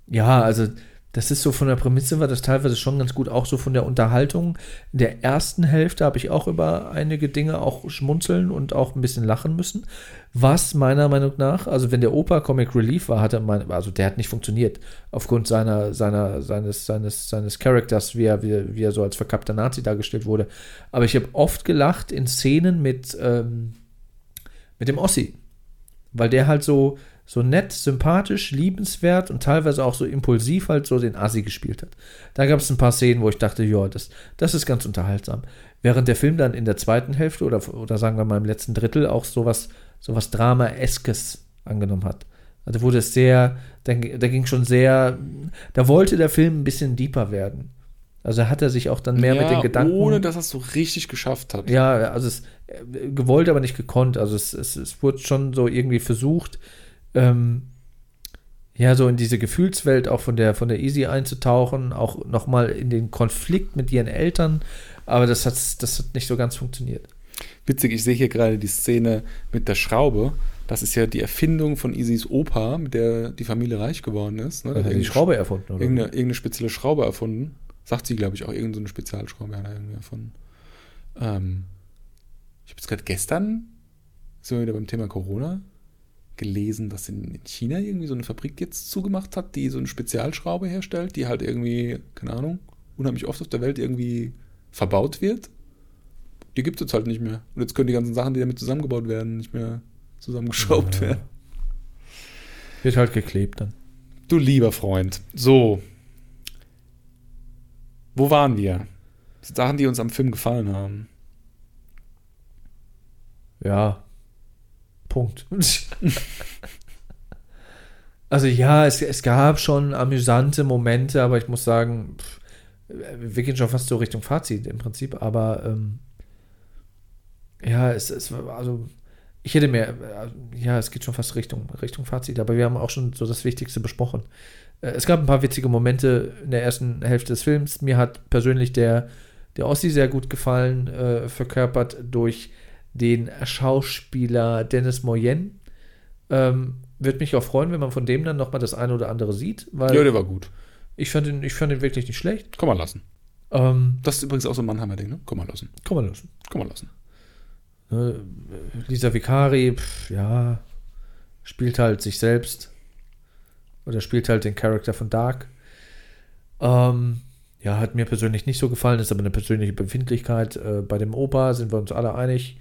ja, also das ist so von der Prämisse war das teilweise schon ganz gut, auch so von der Unterhaltung. In der ersten Hälfte habe ich auch über einige Dinge auch schmunzeln und auch ein bisschen lachen müssen. Was meiner Meinung nach, also wenn der Opa Comic Relief war, hat er mein, also der hat nicht funktioniert aufgrund seiner, seiner, seines, seines, seines Charakters, wie er, wie, wie er so als verkappter Nazi dargestellt wurde. Aber ich habe oft gelacht in Szenen mit, ähm, mit dem Ossi, weil der halt so, so nett, sympathisch, liebenswert und teilweise auch so impulsiv halt so den Assi gespielt hat. Da gab es ein paar Szenen, wo ich dachte, ja, das, das ist ganz unterhaltsam. Während der Film dann in der zweiten Hälfte oder, oder sagen wir mal im letzten Drittel auch sowas, sowas Drama-eskes angenommen hat. Also wurde es sehr, da, da ging schon sehr, da wollte der Film ein bisschen deeper werden. Also hat er sich auch dann mehr ja, mit den Gedanken. Ohne dass er es so richtig geschafft hat. Ja, also es äh, gewollt, aber nicht gekonnt. Also es, es, es wurde schon so irgendwie versucht, ähm, ja, so in diese Gefühlswelt auch von der, von der Easy einzutauchen, auch nochmal in den Konflikt mit ihren Eltern. Aber das hat, das hat nicht so ganz funktioniert. Witzig, ich sehe hier gerade die Szene mit der Schraube. Das ist ja die Erfindung von Isys Opa, mit der die Familie reich geworden ist. Ne? Hat er die Schraube erfunden, oder? Irgendeine, irgendeine spezielle Schraube erfunden. Sagt sie, glaube ich, auch irgendeine Spezialschraube hat er irgendwie erfunden. Ähm, ich habe jetzt gerade gestern, sind wir wieder beim Thema Corona, gelesen, dass in, in China irgendwie so eine Fabrik jetzt zugemacht hat, die so eine Spezialschraube herstellt, die halt irgendwie, keine Ahnung, unheimlich oft auf der Welt irgendwie verbaut wird. Die gibt es jetzt halt nicht mehr. Und jetzt können die ganzen Sachen, die damit zusammengebaut werden, nicht mehr zusammengeschraubt Ja. werden. Wird halt geklebt dann. Du lieber Freund. So. Wo waren wir? Sachen, die uns am Film gefallen haben. Ja. Punkt. also ja, es, es gab schon amüsante Momente, aber ich muss sagen, pff, wir gehen schon fast so Richtung Fazit im Prinzip, aber ähm, ja, es, es also ich hätte mehr, äh, ja, es geht schon fast Richtung, Richtung Fazit, aber wir haben auch schon so das Wichtigste besprochen. Äh, Es gab ein paar witzige Momente in der ersten Hälfte des Films. Mir hat persönlich der, der Ossi sehr gut gefallen, äh, verkörpert durch den Schauspieler Dennis Moyen. Ähm, Würde mich auch freuen, wenn man von dem dann nochmal das eine oder andere sieht, weil Ja, der war gut. ich, fand ihn, ich fand ihn wirklich nicht schlecht. Kann man lassen. Ähm, Das ist übrigens auch so ein Mannheimer Ding, ne? Kann man lassen. kann man lassen. Kann man lassen. Ne, Lisa Vicari, pf, ja, spielt halt sich selbst. Oder spielt halt den Charakter von Dark. Ähm, ja, hat mir persönlich nicht so gefallen, ist aber eine persönliche Befindlichkeit. Äh, bei dem Opa sind wir uns alle einig.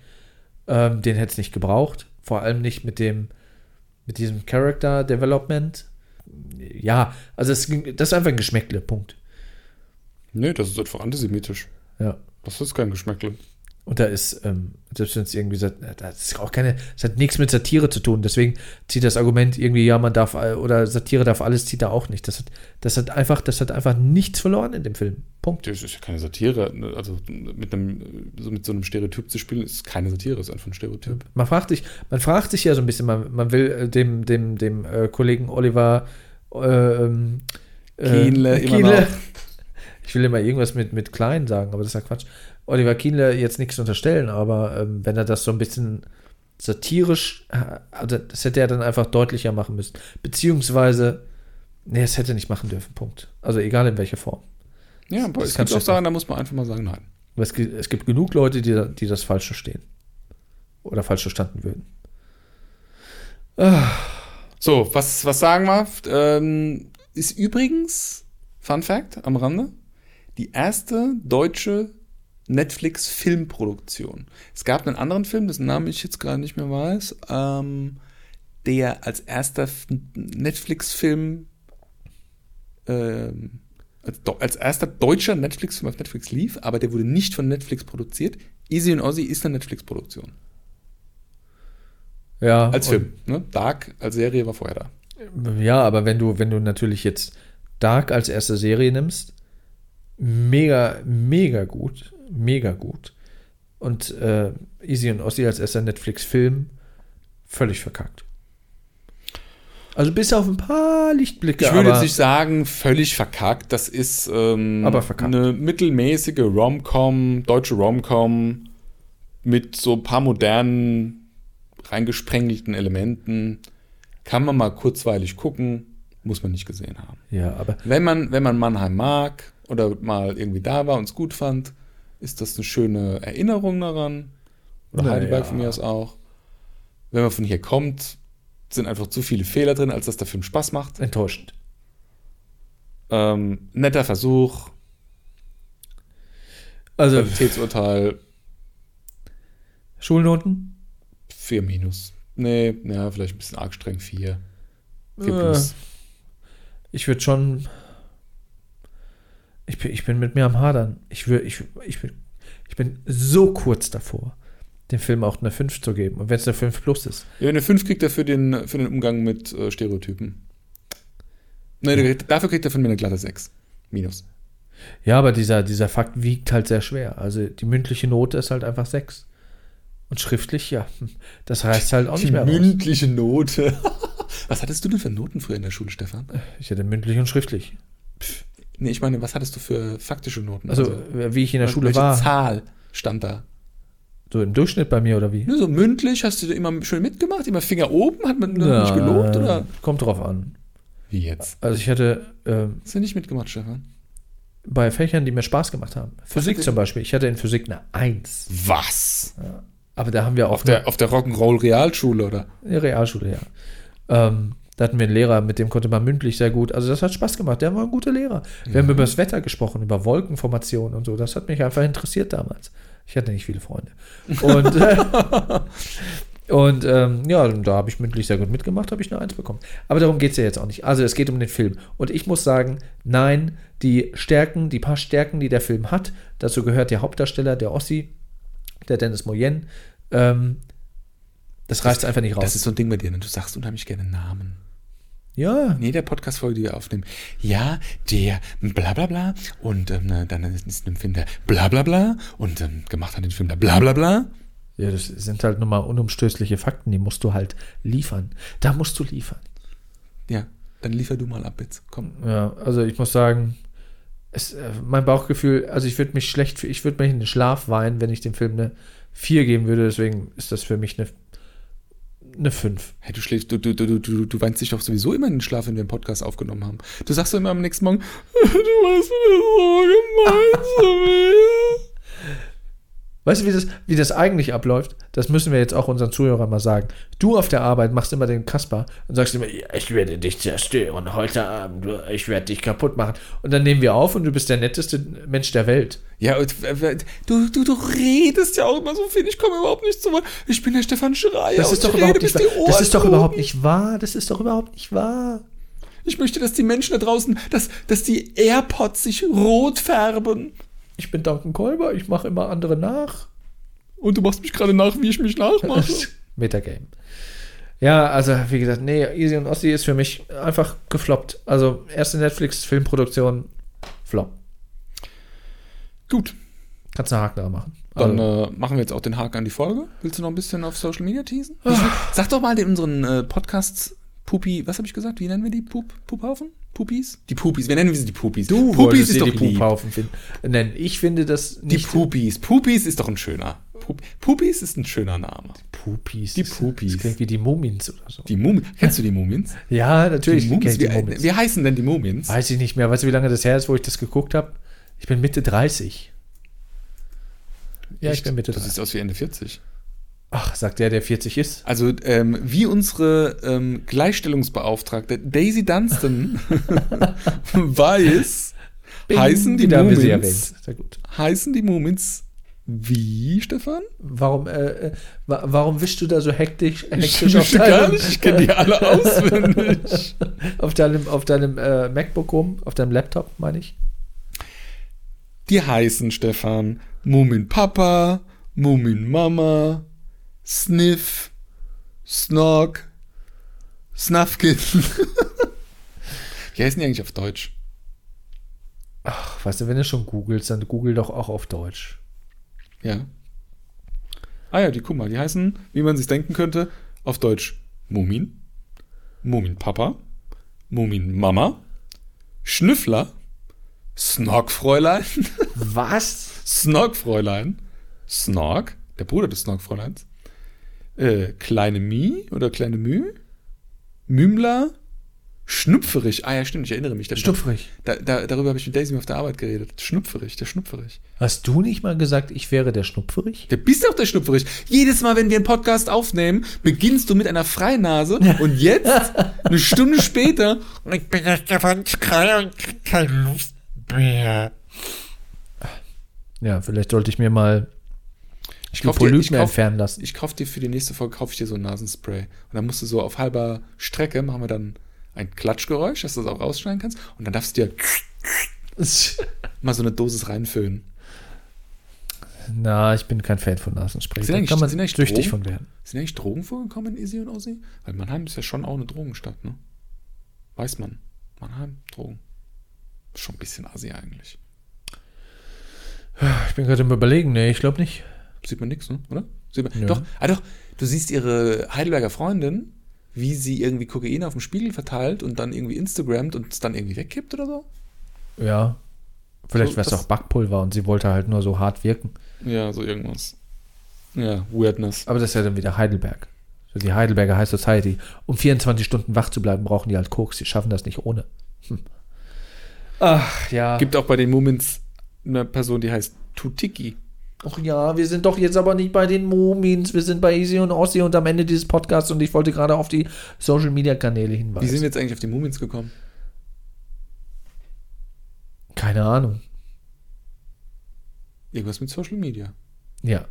Ähm, den hätte es nicht gebraucht. Vor allem nicht mit dem, mit diesem Character Development. Ja, also es, das ist einfach ein Geschmäckle, Punkt. Nee, das ist einfach antisemitisch. Ja. Das ist kein Geschmäckle. Und da ist, ähm, selbst wenn es irgendwie, sat- das ist auch keine, es hat nichts mit Satire zu tun. Deswegen zieht das Argument irgendwie, ja, man darf, all- oder Satire darf alles, zieht da auch nicht. Das hat, das hat einfach, das hat einfach nichts verloren in dem Film. Punkt. Das ist ja keine Satire. Also mit, einem, so mit so einem Stereotyp zu spielen, ist keine Satire, ist einfach ein Stereotyp. Man fragt sich, man fragt sich ja so ein bisschen, man, man will äh, dem, dem, dem äh, Kollegen Oliver äh, ähm, äh, Kienle immer Kienle- noch. Ich will immer irgendwas mit, mit klein sagen, aber das ist ja Quatsch. Oliver Kienle jetzt nichts unterstellen, aber ähm, wenn er das so ein bisschen satirisch, äh, also das hätte er dann einfach deutlicher machen müssen. Beziehungsweise, nee, es hätte nicht machen dürfen, Punkt. Also egal in welcher Form. Ja, aber Das es gibt auch Sachen, da muss man einfach mal sagen, nein. Es, gibt- es gibt genug Leute, die, die das falsch verstehen. Oder falsch verstanden würden. So, was, was sagen wir? Ähm, ist übrigens, Fun Fact am Rande, die erste deutsche Netflix-Filmproduktion. Es gab einen anderen Film, dessen Namen ich jetzt gerade nicht mehr weiß, ähm, der als erster Netflix-Film, ähm, als, erster deutscher Netflix-Film auf Netflix lief, aber der wurde nicht von Netflix produziert. Easy und Ozzy ist eine Netflix-Produktion. Ja. Als Film. Ne? Dark als Serie war vorher da. Ja, aber wenn du, wenn du natürlich jetzt Dark als erste Serie nimmst, mega, mega gut, mega gut. Und äh, Easy und Ossi als erster Netflix-Film, völlig verkackt. Also bis auf ein paar Lichtblicke. Ich würde jetzt nicht sagen, völlig verkackt. Das ist ähm, Aber verkackt. eine mittelmäßige Rom-Com, deutsche Rom-Com mit so ein paar modernen, reingesprengelten Elementen. Kann man mal kurzweilig gucken, muss man nicht gesehen haben. Ja, aber Wenn man, wenn man Mannheim mag oder mal irgendwie da war und es gut fand, ist das eine schöne Erinnerung daran. Oder Na Heidelberg von mir aus auch. Wenn man von hier kommt, sind einfach zu viele Fehler drin, als dass der Film Spaß macht. enttäuschend. Ähm, netter Versuch, Also Qualitätsurteil Schulnoten? 4 minus. Nee, ja, vielleicht ein bisschen arg streng 4. 4 Äh, plus. Ich würde schon. Ich bin, ich bin mit mir am Hadern. Ich, wür, ich, ich, bin, ich bin so kurz davor, dem Film auch eine 5 zu geben. Und wenn es eine 5 plus ist. Ja, eine 5 kriegt er für den, für den Umgang mit äh, Stereotypen. Nein, kriegt- dafür kriegt er von mir eine glatte 6. Minus. Ja, aber dieser, dieser Fakt wiegt halt sehr schwer. Also die mündliche Note ist halt einfach 6. Und schriftlich, ja, das reißt halt auch nicht mehr raus. mündliche Note. was hattest du denn für Noten früher in der Schule, Stefan? Ich hatte mündlich und schriftlich. Nee, ich meine, was hattest du für faktische Noten? Also, wie ich in der Schule welche war. Zahl stand da? So im Durchschnitt bei mir oder wie? Nur so mündlich, hast du immer schön mitgemacht? Immer Finger oben? Hat man ja, nicht gelobt? Oder? Kommt drauf an. Wie jetzt? Also ich hatte ähm, Hast du nicht mitgemacht, Stefan? bei Fächern, die mir Spaß gemacht haben. Physik zum Beispiel. Ich hatte in Physik eine 1. Was? Aber da haben wir auch Auf der, auf der Rock'n'Roll Realschule, oder? Der Realschule, ja. Ähm, da hatten wir einen Lehrer, mit dem konnte man mündlich sehr gut. Also das hat Spaß gemacht. Der war ein guter Lehrer. Wir haben über das Wetter gesprochen, über Wolkenformationen und so. Das hat mich einfach interessiert damals. Ich hatte nicht viele Freunde. Und, äh, und ähm, ja, da habe ich mündlich sehr gut mitgemacht, habe ich eine Eins bekommen. Aber darum geht es ja jetzt auch nicht. Also es geht um den Film. Und ich muss sagen, nein, die Stärken, die paar Stärken, die der Film hat, dazu gehört der Hauptdarsteller, der Ossi, der Dennis Moyen, ähm, das reißt einfach nicht raus. Das ist so ein Ding bei dir, ne? Du sagst unheimlich gerne Namen. Ja, Nee, der Podcast-Folge, die wir aufnehmen. Ja, der bla bla bla und ähm, dann ist ein Film der bla bla bla und ähm, gemacht hat den Film der bla bla bla. Ja, das sind halt nochmal unumstößliche Fakten, die musst du halt liefern. Da musst du liefern. Ja, dann liefer du mal ab jetzt. Komm. Ja, also ich muss sagen, es, äh, mein Bauchgefühl, also ich würde mich schlecht, ich würde mich in den Schlaf weinen, wenn ich dem Film eine 4 geben würde, deswegen ist das für mich eine, eine 5. Hey, du schläfst, du, du, du, du, du weinst dich doch sowieso immer in den Schlaf, wenn wir einen Podcast aufgenommen haben. Du sagst doch immer am nächsten Morgen, du hast mir so gemeint zu mir. Weißt du, wie das, wie das eigentlich abläuft? Das müssen wir jetzt auch unseren Zuhörern mal sagen. Du auf der Arbeit machst immer den Kasper und sagst immer, ich werde dich zerstören heute Abend, ich werde dich kaputt machen. Und dann nehmen wir auf und du bist der netteste Mensch der Welt. Ja, und, äh, du, du, du redest ja auch immer so viel, ich komme überhaupt nicht zu Wort. Ich bin der Stefan Schreier Das ist doch überhaupt nicht wahr. Das ist doch überhaupt nicht wahr. Das ist doch überhaupt nicht wahr. Ich möchte, dass die Menschen da draußen, dass, dass die AirPods sich rot färben. Ich bin Duncan Kolber, ich mache immer andere nach. Und du machst mich gerade nach, wie ich mich nachmache. Metagame. Ja, also wie gesagt, nee, Easy und Ossi ist für mich einfach gefloppt. Also erste Netflix-Filmproduktion, flop. Gut, Kannst einen Haken da machen. dann Also, äh, machen wir jetzt auch den Haken an die Folge. Willst du noch ein bisschen auf Social Media teasen? Ah. Sag doch mal in unseren äh, Podcasts Pupi, was habe ich gesagt? Wie nennen wir die? Pup, Puphaufen? Pupis? Die Pupis. Wir nennen sie die Pupis. du Pupis ist doch die. Puphaufen finden. Nein, ich finde das Die nicht. Pupis. Pupis ist doch ein schöner. Pup Pupis ist ein schöner Name. Pupis. Die Das- Pupis. Das klingt wie die Mumins oder so. Die Mumien. Kennst du die Mumiens? ja, natürlich. Die ich die Wie, Mumins. wie heißen denn die Mumiens? Weiß ich nicht mehr. Weißt du, wie lange das her ist, wo ich das geguckt habe? Ich bin Mitte 30. Ja, ich Echt? bin Mitte Das 30. sieht aus wie Ende 40. Ach, sagt der, der 40 ist. Also, ähm, wie unsere ähm, Gleichstellungsbeauftragte Daisy Dunstan weiß, heißen die erwähnt. Sehr gut. heißen die Mumiens wie, Stefan? Warum, äh, äh, wa warum wischst du da so hektisch, Ich hektisch auf wüsste gar deinem, nicht, ich kenne die alle auswendig. auf deinem, auf deinem äh, MacBook rum, auf deinem Laptop, meine ich? Die heißen, Stefan, Mumin Papa, Mumin Mama, Sniff, Snog, Snuffkin. Wie heißen die eigentlich auf Deutsch? Ach, weißt du, wenn du schon googelst, dann google doch auch auf Deutsch. Ja. Ah ja, die, guck mal, die heißen, wie man sich denken könnte, auf Deutsch Mumin, Mumin Papa, Mumin Mama, Schnüffler, Snog-Fräulein, Was? Snog-Fräulein, Snog, der Bruder des Snog-Fräuleins, äh, Kleine Mi oder Kleine Mü, Mümler, Schnupferich. Ah ja, stimmt, ich erinnere mich. Der Schnupfrig. Da, da, darüber habe ich mit Daisy auf der Arbeit geredet. Schnupferich, der Schnupferich. Hast du nicht mal gesagt, ich wäre der Schnupferich? Der bist doch der Schnupferich. Jedes Mal, wenn wir einen Podcast aufnehmen, beginnst du mit einer Freinase und jetzt, eine Stunde später, Ich bin der Stefan Schreier und krieg keine Lust mehr. Ja, vielleicht sollte ich mir mal ich die kauf dir, ich kauf, entfernen lassen. ich kauf dir für die nächste Folge kauf ich dir so ein Nasenspray. Und dann musst du so auf halber Strecke machen wir dann ein Klatschgeräusch, dass du das auch rausschneiden kannst. Und dann darfst du dir mal so eine Dosis reinfüllen. Na, ich bin kein Fan von Nasenspray. Sind Da eigentlich- kann man sind eigentlich süchtig Drogen? von werden. Sind eigentlich Drogen vorgekommen in Easy und Aussie? Weil Mannheim ist ja schon auch eine Drogenstadt, ne? Weiß man. Mannheim, Drogen. Schon ein bisschen Assi eigentlich. Ich bin gerade im Überlegen. Nee, ich glaube nicht. Sieht man nichts, ne? Oder? Sieht man, Nö. Doch, ah doch, du siehst ihre Heidelberger Freundin, wie sie irgendwie Kokain auf dem Spiegel verteilt und dann irgendwie Instagrammt und es dann irgendwie wegkippt oder so? Ja. Vielleicht So, wäre es auch Backpulver und sie wollte halt nur so hart wirken. Ja, so irgendwas. Ja, Weirdness. Aber das ist ja dann wieder Heidelberg. So die Heidelberger High Society. Um 24 Stunden wach zu bleiben, brauchen die halt Koks. Die schaffen das nicht ohne. Hm. Ach ja. Gibt auch bei den Moments eine Person, die heißt Tutiki. Ach ja, wir sind doch jetzt aber nicht bei den Mumins. Wir sind bei Easy und Ossi und am Ende dieses Podcasts und ich wollte gerade auf die Social Media Kanäle hinweisen. Wie sind wir jetzt eigentlich auf die Mumins gekommen? Keine Ahnung. Irgendwas mit Social Media. Ja.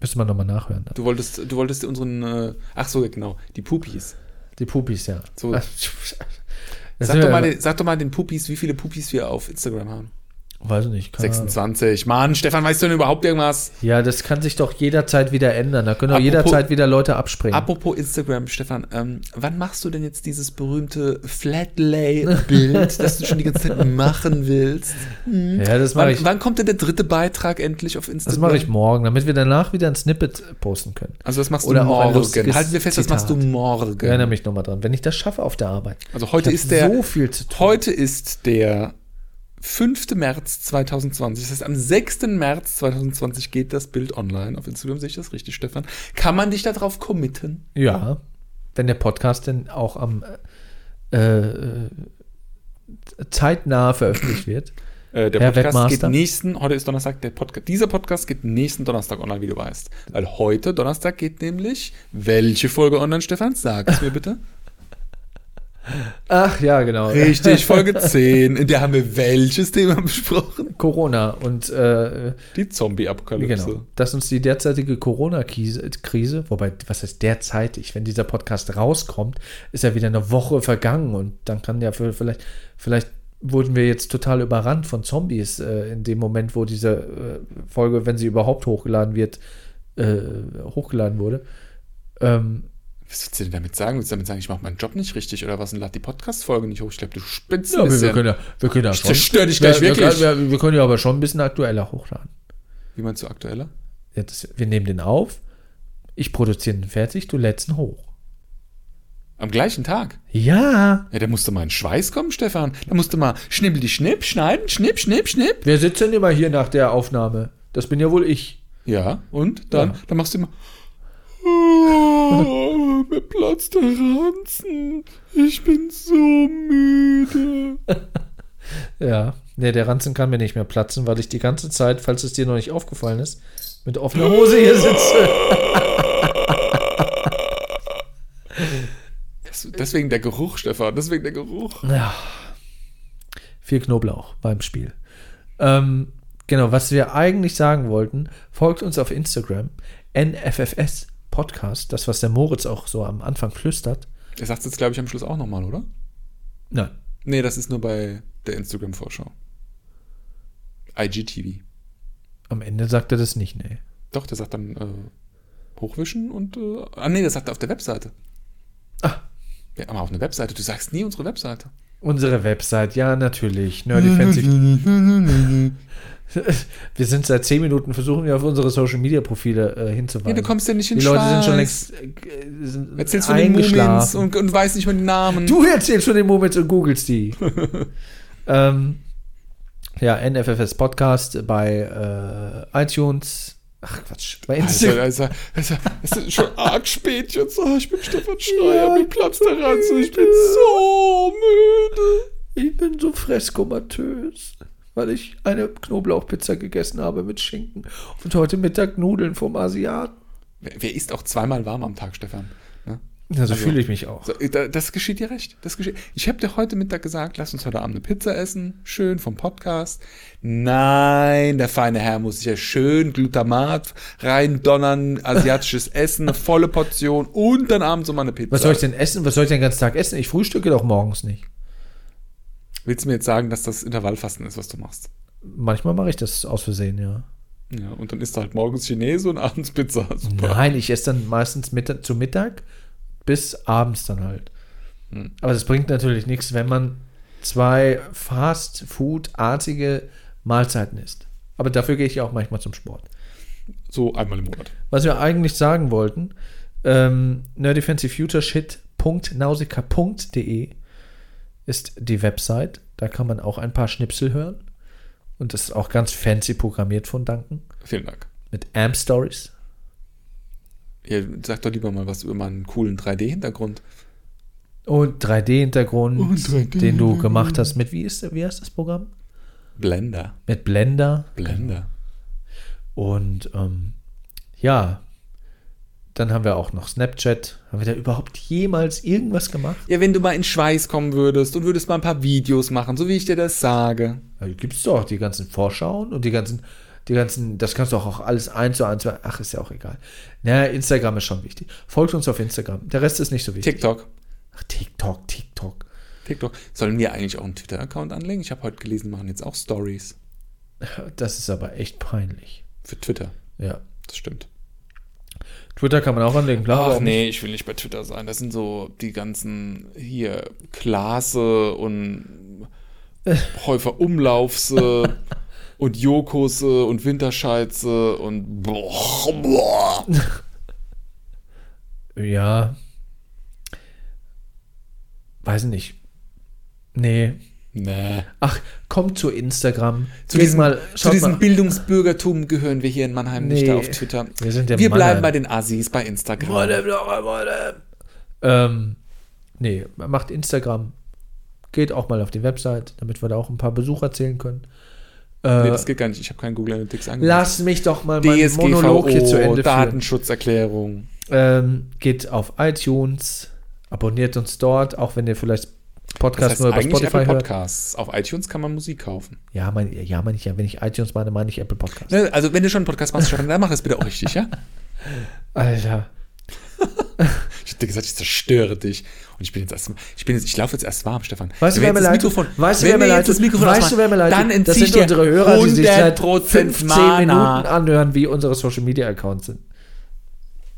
Müsste man nochmal nachhören. Du wolltest, du wolltest unseren, äh, ach so, genau, die Pupis. Die Pupis, ja. So. Sag doch, mal den, sag doch mal den Pupis, wie viele Pupis wir auf Instagram haben. Weiß ich nicht. keine Ahnung. 26. Mann, Stefan, weißt du denn überhaupt irgendwas? Ja, das kann sich doch jederzeit wieder ändern. Da können auch Apropos- jederzeit wieder Leute abspringen. Apropos Instagram, Stefan, ähm, wann machst du denn jetzt dieses berühmte Flatlay-Bild, das du schon die ganze Zeit machen willst? Hm? ja, das mache Wann, ich. wann kommt denn der dritte Beitrag endlich auf Instagram? Das mache ich morgen, damit wir danach wieder ein Snippet posten können. Also das machst Oder du ein morgen. Halten wir fest, das machst du Zitat. morgen. Ich erinnere mich nochmal dran, wenn ich das schaffe auf der Arbeit. Also heute ist der so viel zu tun. Heute ist der 5. März 2020. Das heißt, am 6. März 2020 geht das Bild online. Auf Instagram sehe ich das richtig, Stefan. Kann man dich darauf committen? Ja, wenn der Podcast denn auch am äh, äh, zeitnah veröffentlicht wird. Äh, der Herr Podcast Webmaster? geht nächsten, heute ist Donnerstag, der Podcast, dieser Podcast geht nächsten Donnerstag online, wie du weißt. Weil heute, Donnerstag, geht nämlich welche Folge online, Stefan? Sag es mir bitte. Ach ja, genau. Richtig, Folge 10. In der haben wir welches Thema besprochen? Corona und äh, Die Zombie-Apokalypse. genau, dass uns die derzeitige Corona-Krise, Krise, wobei, was heißt derzeitig, wenn dieser Podcast rauskommt, ist ja wieder eine Woche vergangen und dann kann ja für, vielleicht, vielleicht wurden wir jetzt total überrannt von Zombies äh, in dem Moment, wo diese äh, Folge, wenn sie überhaupt hochgeladen wird, äh, hochgeladen wurde. Ähm, Was willst du denn damit sagen? Willst du damit sagen, ich mache meinen Job nicht richtig oder was und lade die Podcast-Folge nicht hoch? Ich glaube, du spinnst ja, wir, wir können ja, wir können ja Ich schon. zerstör dich gleich wir, wirklich. Wir, wir, wir können ja aber schon ein bisschen aktueller hochladen. Wie meinst du aktueller? Ja, das, wir nehmen den auf, ich produziere den fertig, du lädst ihn hoch. Am gleichen Tag? Ja. Ja, da musste mal ein Schweiß kommen, Stefan. Da musste mal schnibbel die Schnipp, schneiden, schnipp, schnipp, schnipp. Wer sitzt denn immer hier nach der Aufnahme? Das bin ja wohl ich. Ja, und dann, Ja. dann machst du immer. Oh, mir platzt der Ranzen. Ich bin so müde. Ja. Nee, der Ranzen kann mir nicht mehr platzen, weil ich die ganze Zeit, falls es dir noch nicht aufgefallen ist, mit offener Hose hier sitze. Deswegen der Geruch, Stefan. Deswegen der Geruch. Ja. Viel Knoblauch beim Spiel. Ähm, genau, was wir eigentlich sagen wollten, folgt uns auf Instagram, NFFS Podcast, das, was der Moritz auch so am Anfang flüstert. Er sagt es jetzt, glaube ich, am Schluss auch nochmal, oder? Nein. Nee, das ist nur bei der Instagram-Vorschau. IGTV. Am Ende sagt er das nicht, nee. Doch, der sagt dann äh, hochwischen und. Äh, ah, nee, das sagt er auf der Webseite. Ah. Ja, aber auf einer Webseite. Du sagst nie unsere Webseite. Unsere Website, ja, natürlich. Nerdyfancy. wir sind seit zehn Minuten, versuchen wir auf unsere Social Media Profile äh, hinzuweisen. Nee, du kommst ja nicht in Die Leute sind schon längst äh, sind Erzählst von den eingeschlafen. und, und weißt nicht mal den Namen. Du erzählst schon den Moment und googelst die. ähm, ja, NFFS Podcast bei äh, iTunes. Ach Quatsch, bei Alter, Instagram. also, also, es ist schon arg spät jetzt. Oh, ich bin Stefan Schreier, mir platzt der Ranzen. Ich bin so müde. Ich bin so fresskomatös, weil ich eine Knoblauchpizza gegessen habe mit Schinken und heute Mittag Nudeln vom Asiaten. Wer, wer isst auch zweimal warm am Tag, Stefan? Ja, so Also- fühle ich mich auch. So, da- das geschieht dir recht. Das geschieht. Ich habe dir heute Mittag gesagt, lass uns heute Abend eine Pizza essen. Schön vom Podcast. Nein, der feine Herr muss sich ja schön Glutamat reindonnern, asiatisches Essen, eine volle Portion und dann abends nochmal eine Pizza. Was soll ich denn essen? Was soll ich den ganzen Tag essen? Ich frühstücke doch morgens nicht. Willst du mir jetzt sagen, dass das Intervallfasten ist, was du machst? Manchmal mache ich das aus Versehen, ja. Ja, und dann isst du halt morgens Chinese und abends Pizza. Super. Nein, ich esse dann meistens Mittag, zu Mittag bis abends dann halt. Hm. Aber das bringt natürlich nichts, wenn man zwei Fast-Food-artige Mahlzeiten isst. Aber dafür gehe ich ja auch manchmal zum Sport. So einmal im Monat. Was wir eigentlich sagen wollten, ähm, nerdyfancyfutureshit.nausicaa.de ist die Website. Da kann man auch ein paar Schnipsel hören. Und das ist auch ganz fancy programmiert von Duncan. Vielen Dank. Mit Amp Stories. Ja, sag doch lieber mal was über meinen coolen 3D-Hintergrund. Und 3D-Hintergrund, Und 3D den du gemacht hast mit, wie, ist, wie heißt das Programm? Blender. Mit Blender. Blender. Und ähm, ja, dann haben wir auch noch Snapchat. Haben wir da überhaupt jemals irgendwas gemacht? Ja, wenn du mal in Schweiß kommen würdest und würdest mal ein paar Videos machen, so wie ich dir das sage. Ja, gibt's doch die ganzen Vorschauen und die ganzen, die ganzen, das kannst du auch alles eins zu eins, ach, ist ja auch egal. Naja, Instagram ist schon wichtig. Folgt uns auf Instagram. Der Rest ist nicht so wichtig. TikTok. Ach, TikTok, TikTok. TikTok. Sollen wir eigentlich auch einen Twitter-Account anlegen? Ich habe heute gelesen, machen jetzt auch Stories Das ist aber echt peinlich. für Twitter. Ja. Das stimmt. Twitter kann man auch anlegen, klar. Ach nee, ich will nicht bei Twitter sein. Das sind so die ganzen hier Klase und Häufer Umlaufse und Jokose und Winterscheize und boah, boah. nicht. Ja. Weiß nicht. Nee. Nee. Ach, kommt zu Instagram. Zu Geht diesem, mal, zu diesem mal. Bildungsbürgertum gehören wir hier in Mannheim nicht Nee. da auf Twitter. Wir sind der wir bleiben bei den Assis bei Instagram. Ähm, nee, macht Instagram. Geht auch mal auf die Website, damit wir da auch ein paar Besucher zählen können. Äh, Nee, das geht gar nicht. Ich habe keinen Google Analytics angemacht. lass mich doch mal meinen Monolog hier zu DSGVO, Ende führen. Datenschutzerklärung. Ähm, geht auf iTunes, abonniert uns dort, auch wenn ihr vielleicht Das Podcast heißt nur über Spotify Apple hört. Podcasts. Auf iTunes kann man Musik kaufen. Ja, mein, ja, meine ich ja. Wenn ich iTunes meine, meine ich Apple Podcast. Ne, Also wenn du schon einen Podcast machst, dann mach es bitte auch richtig, ja? Alter. Ich hab dir gesagt, ich zerstöre dich. Und ich bin jetzt erst, ich bin jetzt, ich laufe jetzt erst warm, Stefan. Weißt du, wer mir leid? Mikrofon, Weißt du, wer mir leid Weißt du, wer mir leid dann entziehe Das sind unsere Hörer, die sich seit 100% 15 Mana. Minuten anhören, wie unsere Social Media Accounts sind.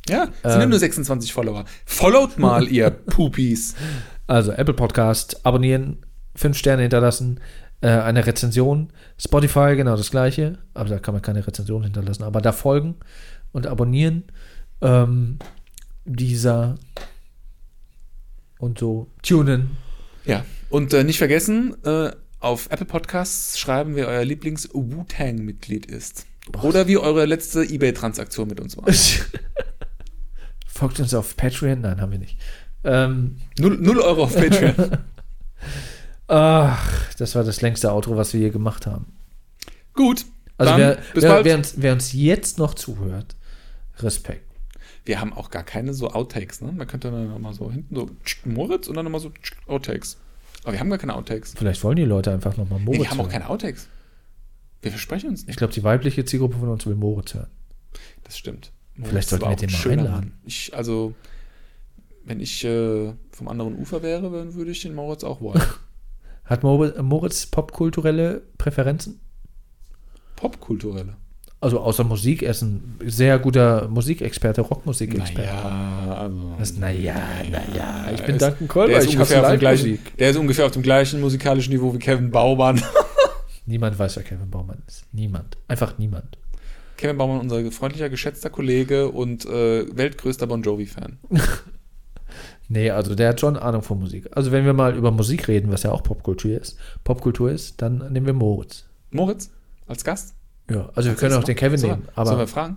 Ja, es sind ja nur 26 Follower. Followt mal, ihr Pupis. Also Apple Podcast abonnieren, fünf Sterne hinterlassen, äh, eine Rezension. Spotify genau das gleiche, aber da kann man keine Rezension hinterlassen. Aber da folgen und abonnieren. Ähm, dieser und so tunen. Ja, und äh, nicht vergessen, äh, auf Apple Podcasts schreiben, wer euer Lieblings-Wu-Tang-Mitglied ist. Oder wie eure letzte Ebay-Transaktion mit uns war. Folgt uns auf Patreon? Nein, haben wir nicht. Ähm, Null, null Euro auf Patreon. ach, das war das längste Outro, was wir je gemacht haben. Gut. Also wer, wer, wer, uns, wer uns jetzt noch zuhört, Respekt. Wir haben auch gar keine so Outtakes, ne? Man könnte dann nochmal so hinten so Moritz und dann nochmal so Outtakes. Aber wir haben gar keine Outtakes. Vielleicht wollen die Leute einfach nochmal Nee, Moritz wir haben auch keine Outtakes. Wir versprechen uns Ich nicht. glaube, die weibliche Zielgruppe von uns will Moritz hören. Das stimmt. Vielleicht Moritz sollten war wir den mal einladen. Ich, also, wenn ich äh, vom anderen Ufer wäre, dann würde ich den Moritz auch wollen. Hat Moritz popkulturelle Präferenzen? Popkulturelle. Also außer Musik, er ist ein sehr guter Musikexperte, Rockmusikexperte. Naja, also. Naja, naja, ich bin Duncan Kolber, ich hasse ungefähr auf dem gleichen, der ist ungefähr auf dem gleichen musikalischen Niveau wie Kevin Baumann. Niemand weiß, wer Kevin Baumann ist. Niemand. Einfach niemand. Kevin Baumann, unser freundlicher, geschätzter Kollege und äh, weltgrößter Bon Jovi-Fan. Nee, also der hat schon Ahnung von Musik. Also wenn wir mal über Musik reden, was ja auch Popkultur ist, Popkultur ist, dann nehmen wir Moritz. Moritz, als Gast? Ja, also wir können auch den? Kevin nehmen, wir- Sollen wir aber fragen?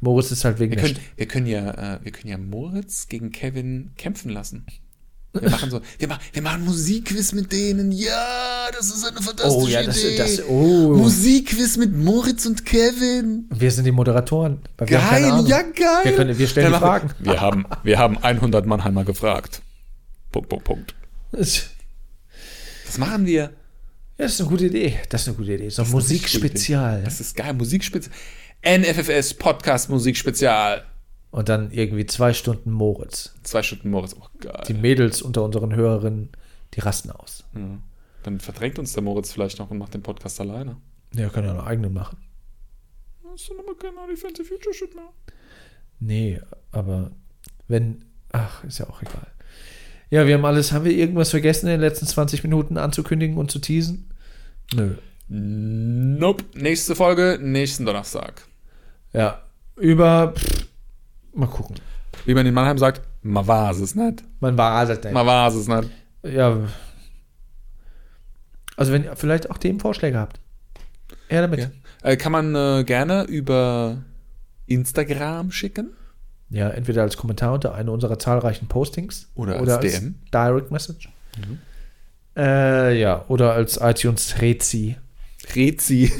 Moritz ist halt wegen Wir können, wir können ja, äh, wir können ja Moritz gegen Kevin kämpfen lassen. Wir machen so, wir, machen, wir machen Musikquiz mit denen. Ja, das ist eine fantastische Oh ja, das, Idee. das oh. Musikquiz mit Moritz und Kevin. Wir sind die Moderatoren. wir Geil, ja geil. Wir, können, wir stellen machen Fragen. Wir, wir, haben, wir haben 100 Mannheimer gefragt. Punkt, Punkt, Punkt. Das machen wir. Ist eine gute Idee. Das ist eine gute Idee. So ein Das ist Musikspezial. Das ist geil. Musikspezial. NFFS Podcast Musikspezial. Und dann irgendwie zwei Stunden Moritz. Zwei Stunden Moritz. Oh, geil. Die Mädels unter unseren Hörerinnen, die rasten aus. Ja. Dann verdrängt uns der Moritz vielleicht noch und macht den Podcast alleine. Ja, können ja noch eigenen machen. hast du nochmal keine Adi Fancy Future Shit mehr. Nee, aber wenn. Ach, ist ja auch egal. Ja, wir haben alles. Haben wir irgendwas vergessen in den letzten 20 Minuten anzukündigen und zu teasen? Nö. Nope. Nächste Folge, nächsten Donnerstag. Ja. Über. Pff, mal gucken. Wie man in Mannheim sagt, ma war es nicht. Man war das denn? Ma war es nicht. Ja. Also, wenn ihr vielleicht auch Themenvorschläge habt. Ja, damit. Ja. Äh, kann man äh, gerne über Instagram schicken. Entweder als Kommentar unter eine unserer zahlreichen Postings Oder als DM. Direct Message. Äh, ja, oder als iTunes Rezi. Rezi.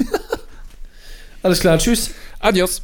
Alles klar, tschüss. Adios.